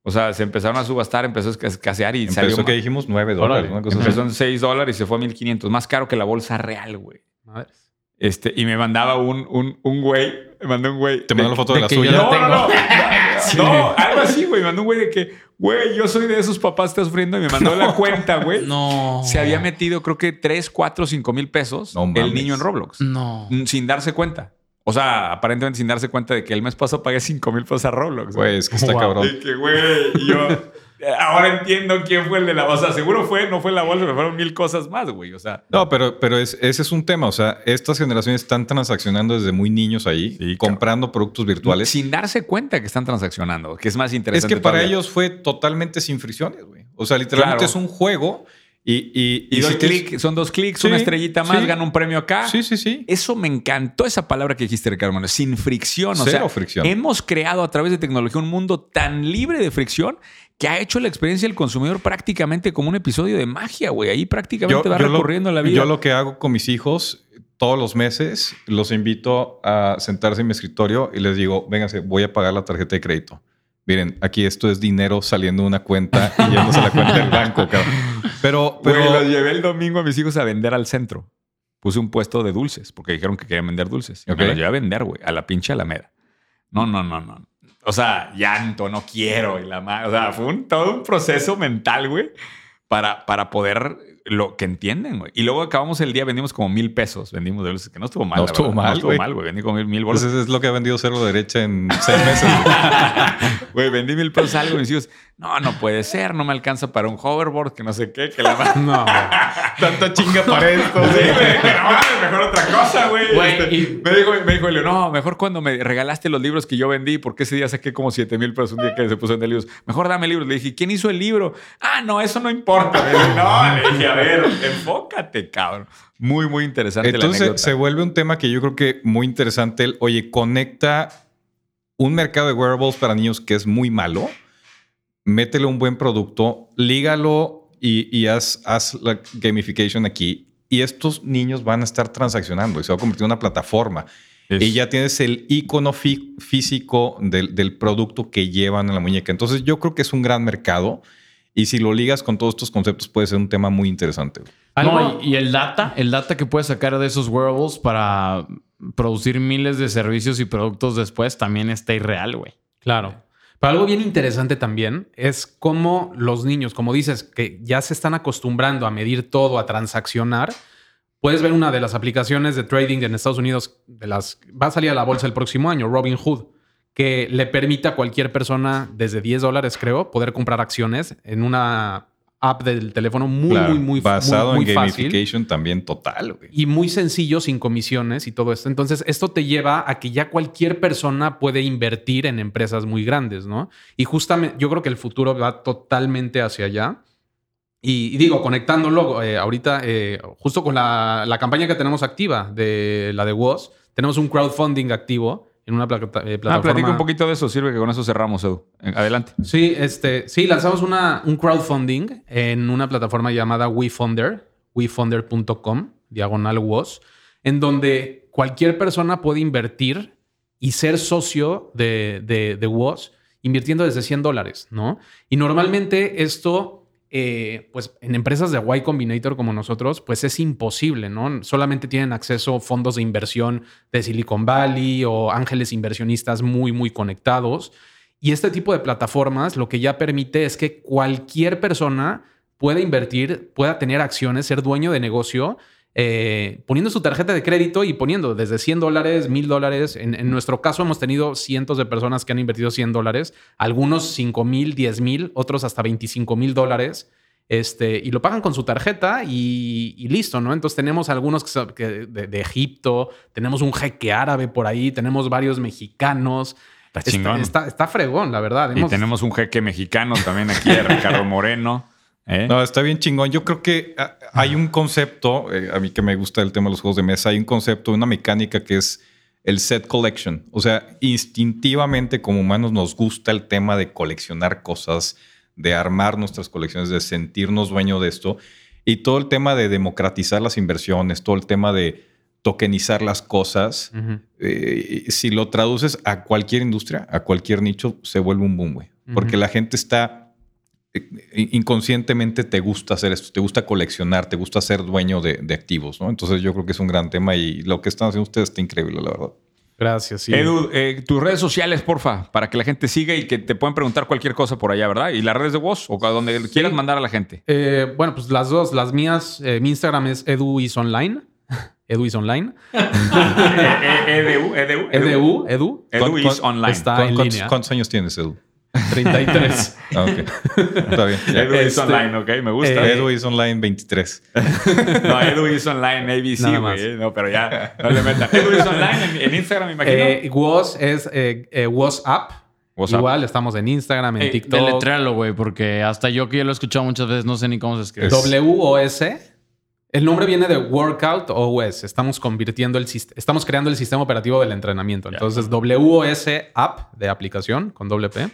S1: O sea, se empezaron a subastar, empezó a escasear y
S2: Empezó
S1: salió...
S2: que
S1: ma-
S2: dijimos 9 dólares. Una cosa así.
S1: Empezó en 6 dólares y se fue a 1.500. Más caro que la bolsa real, güey.
S3: madres.
S1: Este, y me mandaba un, un, un güey, me mandó un güey.
S2: Te mandó la foto de,
S4: de
S2: la
S4: que yo
S2: suya.
S4: la
S1: No,
S4: tengo.
S1: no, no. No, algo así, güey. Me mandó un güey de que, güey, yo soy de esos papás que estás sufriendo y me mandó la cuenta, güey.
S4: No.
S1: Se había metido, creo que 3, 4, 5 mil pesos
S2: No
S1: el niño en Roblox.
S4: No.
S1: Sin darse cuenta. O sea, aparentemente sin darse cuenta de que el mes pasado pagué 5 mil pesos a Roblox.
S2: Güey, es que está
S3: Wow.
S2: cabrón.
S1: Y que, güey, y yo. Ahora entiendo quién fue el de la bolsa. Seguro fue, no fue la bolsa, pero fueron mil cosas más, güey. O sea.
S2: No, pero, pero ese es un tema. O sea, estas generaciones están transaccionando desde muy niños ahí, comprando productos virtuales.
S1: Sin darse cuenta que están transaccionando, que es más interesante.
S2: Es que para ellos fue totalmente sin fricciones, güey. O sea, literalmente es un juego y,
S1: y, son dos clics, una estrellita más, gana un premio acá.
S2: Sí, sí, sí.
S1: Eso me encantó, esa palabra que dijiste, Ricardo, sin fricción. O
S2: Cero fricción.
S1: Hemos creado a través de tecnología un mundo tan libre de fricción que ha hecho la experiencia del consumidor prácticamente como un episodio de magia, güey. Ahí prácticamente va recorriendo la vida.
S2: Yo lo que hago con mis hijos todos los meses, los invito a sentarse en mi escritorio y les digo, vénganse, voy a pagar la tarjeta de crédito. Miren, aquí esto es dinero saliendo de una cuenta y yéndose a la cuenta del banco, cabrón. Pero, pero...
S1: los llevé el domingo a mis hijos a vender al centro. Puse un puesto de dulces porque dijeron que querían vender dulces. Y me los llevé a vender, güey, a la pinche Alameda. No, no, no, no. O sea, llanto, no quiero. Y la o sea, fue un, todo un proceso mental, güey, para, para poder lo que entienden, güey. Y luego acabamos el día, vendimos como mil pesos. Vendimos de que no estuvo mal.
S2: No estuvo mal,
S1: No estuvo mal, güey. Vendí como mil, mil
S2: bolsas. Pues es lo que ha vendido Cerro Derecha en seis meses.
S1: Güey, vendí mil pesos algo y mis hijos, no, no puede ser, no me alcanza para un hoverboard, que no sé qué, que la
S2: No. Tanta chinga para esto.
S1: Sí, no, mejor otra cosa, güey. Este, me dijo, me dijo no, mejor cuando me regalaste los libros que yo vendí, porque ese día saqué como siete mil pesos un día que se puso en libros. Mejor dame libros. Le dije, ¿quién hizo el libro? Ah, no, eso no importa. Le dije, no, le dije, a ver, enfócate, cabrón. Muy, muy interesante.
S2: Entonces se vuelve un tema que yo creo que muy interesante. El, oye, conecta un mercado de wearables para niños que es muy malo. Métele un buen producto, lígalo y, haz, la gamification aquí. Y estos niños van a estar transaccionando y se va a convertir en una plataforma. Y ya tienes el icono físico del, del, producto que llevan en la muñeca. Entonces yo creo que es un gran mercado. Y si lo ligas con todos estos conceptos puede ser un tema muy interesante.
S4: No, y, el data, el data que puedes sacar de esos wearables para producir miles de servicios y productos después también está irreal, güey.
S3: Claro. Pero algo bien interesante también es cómo los niños, como dices, que ya se están acostumbrando a medir todo, a transaccionar. Puedes ver una de las aplicaciones de trading en Estados Unidos, de las va a salir a la bolsa el próximo año, Robinhood, que le permite a cualquier persona desde 10 dólares, creo, poder comprar acciones en una app del teléfono muy, muy, muy
S2: Basado
S3: muy,
S2: en gamification también total, güey.
S3: Y muy sencillo, sin comisiones y todo esto. Entonces, esto te lleva a que ya cualquier persona puede invertir en empresas muy grandes, ¿no? Y justamente, yo creo que el futuro va totalmente hacia allá. Y, digo, conectándolo eh, ahorita, eh, justo con la, la, campaña que tenemos activa de la de WOS, tenemos un crowdfunding activo en una eh, plataforma. Ah,
S1: platica un poquito de eso, sirve que con eso cerramos, Edu. Adelante.
S3: Sí, este, sí, lanzamos una, un crowdfunding en una plataforma llamada WeFunder, wefunder.com, diagonal WOS, en donde cualquier persona puede invertir y ser socio de, de, de WOS invirtiendo desde 100 dólares, ¿no? Y normalmente esto eh, pues en empresas de Y Combinator como nosotros, pues es imposible, ¿no? Solamente tienen acceso fondos de inversión de Silicon Valley o ángeles inversionistas muy, muy conectados. Y este tipo de plataformas lo que ya permite es que cualquier persona pueda invertir, pueda tener acciones, ser dueño de negocio eh, poniendo su tarjeta de crédito y poniendo desde 100 dólares, 1000 dólares. En, nuestro caso hemos tenido cientos de personas que han invertido 100 dólares, algunos 5 mil, 10 mil, otros hasta 25 mil dólares. Este, y lo pagan con su tarjeta y, listo, ¿no? Entonces tenemos algunos que, de, Egipto, tenemos un jeque árabe por ahí, tenemos varios mexicanos. Está, está, fregón, la verdad.
S1: Y tenemos un jeque mexicano también aquí, Ricardo Moreno.
S2: ¿Eh? No, está bien chingón. Yo creo que ah, hay un concepto, eh, a mí que me gusta el tema de los juegos de mesa, hay un concepto, una mecánica que es el set collection. O sea, instintivamente como humanos nos gusta el tema de coleccionar cosas, de armar nuestras colecciones, de sentirnos dueños de esto. Y todo el tema de democratizar las inversiones, todo el tema de tokenizar las cosas, eh, si lo traduces a cualquier industria, a cualquier nicho, se vuelve un boom, güey. Porque la gente está inconscientemente te gusta hacer esto, te gusta coleccionar, te gusta ser dueño de, activos, ¿no? Entonces yo creo que es un gran tema y lo que están haciendo ustedes está increíble, la verdad.
S3: Gracias. Sí.
S1: Edu, eh, tus redes sociales, porfa, para que la gente siga y que te puedan preguntar cualquier cosa por allá, ¿verdad? Y las redes de voz o a donde quieras mandar a la gente.
S3: Eh, bueno, pues las dos, las mías, eh, mi Instagram es eduisonline. Edu is online.
S1: edu, edu,
S3: edu, edu.
S1: Edu is online.
S2: Está en línea. ¿Cuántos años tienes, Edu?
S3: 33.
S2: Ah, ok. Está bien. Ya.
S1: Edu is
S3: Este,
S1: online, ok, me gusta.
S3: eh,
S2: Edu is online 23.
S1: no, Edu is online, ABC, güey. No, pero ya, no le metan. Edu is online en, en Instagram, me imagino.
S3: Eh, Was es eh, eh, WhatsApp.
S1: WhatsApp.
S3: Igual estamos en Instagram, en
S4: Eh,
S3: TikTok.
S4: deletréalo, güey, porque hasta yo que ya lo he escuchado muchas veces no sé ni cómo se escribe.
S2: Es-
S3: W-O-S. El nombre viene de Workout OS. Estamos convirtiendo el sist- estamos creando el sistema operativo del entrenamiento. Entonces, WOS App de aplicación con doble P.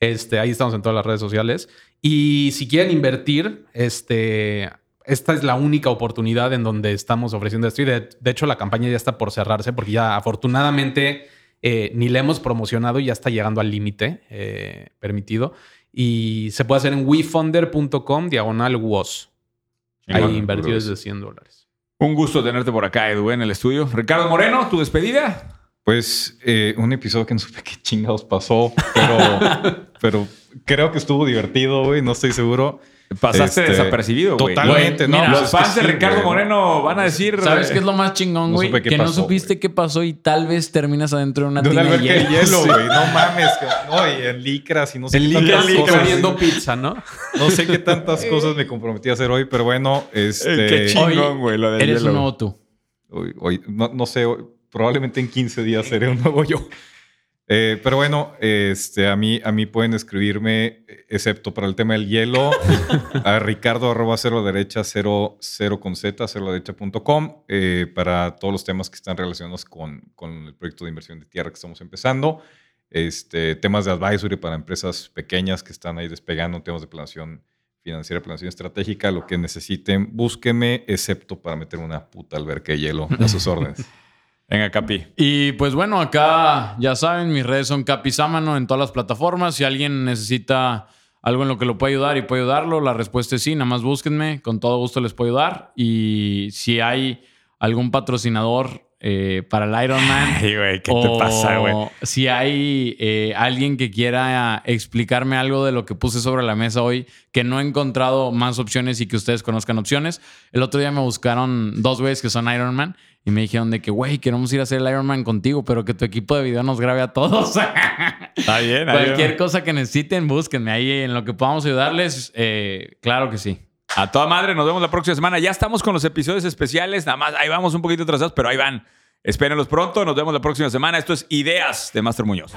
S3: Este, ahí estamos en todas las redes sociales. Y si quieren invertir, este, esta es la única oportunidad en donde estamos ofreciendo esto. Y de, de hecho, la campaña ya está por cerrarse porque ya afortunadamente eh, ni la hemos promocionado y ya está llegando al límite eh, permitido. Y se puede hacer en wefunder.com diagonal WOS. Ahí invertir desde 100 dólares.
S1: Un gusto tenerte por acá, Edu, en el estudio. Ricardo Moreno, tu despedida.
S2: Pues eh, un episodio que no supe qué chingados pasó, pero, pero creo que estuvo divertido, güey. No estoy seguro.
S1: Pasaste
S2: Este,
S1: desapercibido, güey.
S2: Totalmente, ¿no?
S4: mira,
S1: Los fans de Ricardo. Moreno van a decir.
S4: ¿Sabes
S1: eh,
S4: qué es lo más chingón, güey? que no supiste qué pasó y tal vez terminas adentro de una
S2: De una
S4: tina de hielo.
S2: hielo,
S4: Sí.
S2: güey. No mames. No, y en licras y no sé
S1: En
S2: qué
S1: licras,
S2: tantas
S1: licras.
S3: comiendo pizza, ¿no?
S2: No sé qué tantas cosas me comprometí a hacer hoy, pero bueno, este.
S1: qué chingón, güey, lo del
S4: Eres
S1: hielo.
S4: un nuevo tú.
S2: Hoy- hoy- no, no sé, hoy- probablemente en 15 días seré un nuevo yo. Eh, pero bueno, este, a, mí, a mí pueden escribirme, excepto para el tema del hielo, a ricardo arroba cero derecha cero, cero con z, cero derecha.com, eh, para todos los temas que están relacionados con, con el proyecto de inversión de tierra que estamos empezando. Este, temas de advisory para empresas pequeñas que están ahí despegando, temas de planeación financiera, planeación estratégica, lo que necesiten, búsqueme, excepto para meter una puta alberca de hielo a sus órdenes.
S1: Venga, Capi.
S4: Y pues bueno, acá ya saben, mis redes son Capizámano en todas las plataformas. Si alguien necesita algo en lo que lo pueda ayudar y puede ayudarlo, la respuesta es sí, nada más búsquenme, con todo gusto les puedo ayudar. Y si hay algún patrocinador eh, para el Ironman.
S1: Ay, güey, ¿qué te pasa, güey?
S4: Si hay eh, alguien que quiera explicarme algo de lo que puse sobre la mesa hoy, que no he encontrado más opciones y que ustedes conozcan opciones. El otro día me buscaron dos güeyes que son Ironman y me dijeron de que, güey, queremos ir a hacer el Ironman contigo, pero que tu equipo de video nos grabe a todos.
S1: Está bien,
S4: Cualquier cosa que necesiten, búsquenme ahí en lo que podamos ayudarles. eh, claro que sí.
S1: A toda madre, nos vemos la próxima semana. Ya estamos con los episodios especiales. Nada más, ahí vamos un poquito atrasados, pero ahí van. Espérenlos pronto. Nos vemos la próxima semana. Esto es Ideas de Master Muñoz.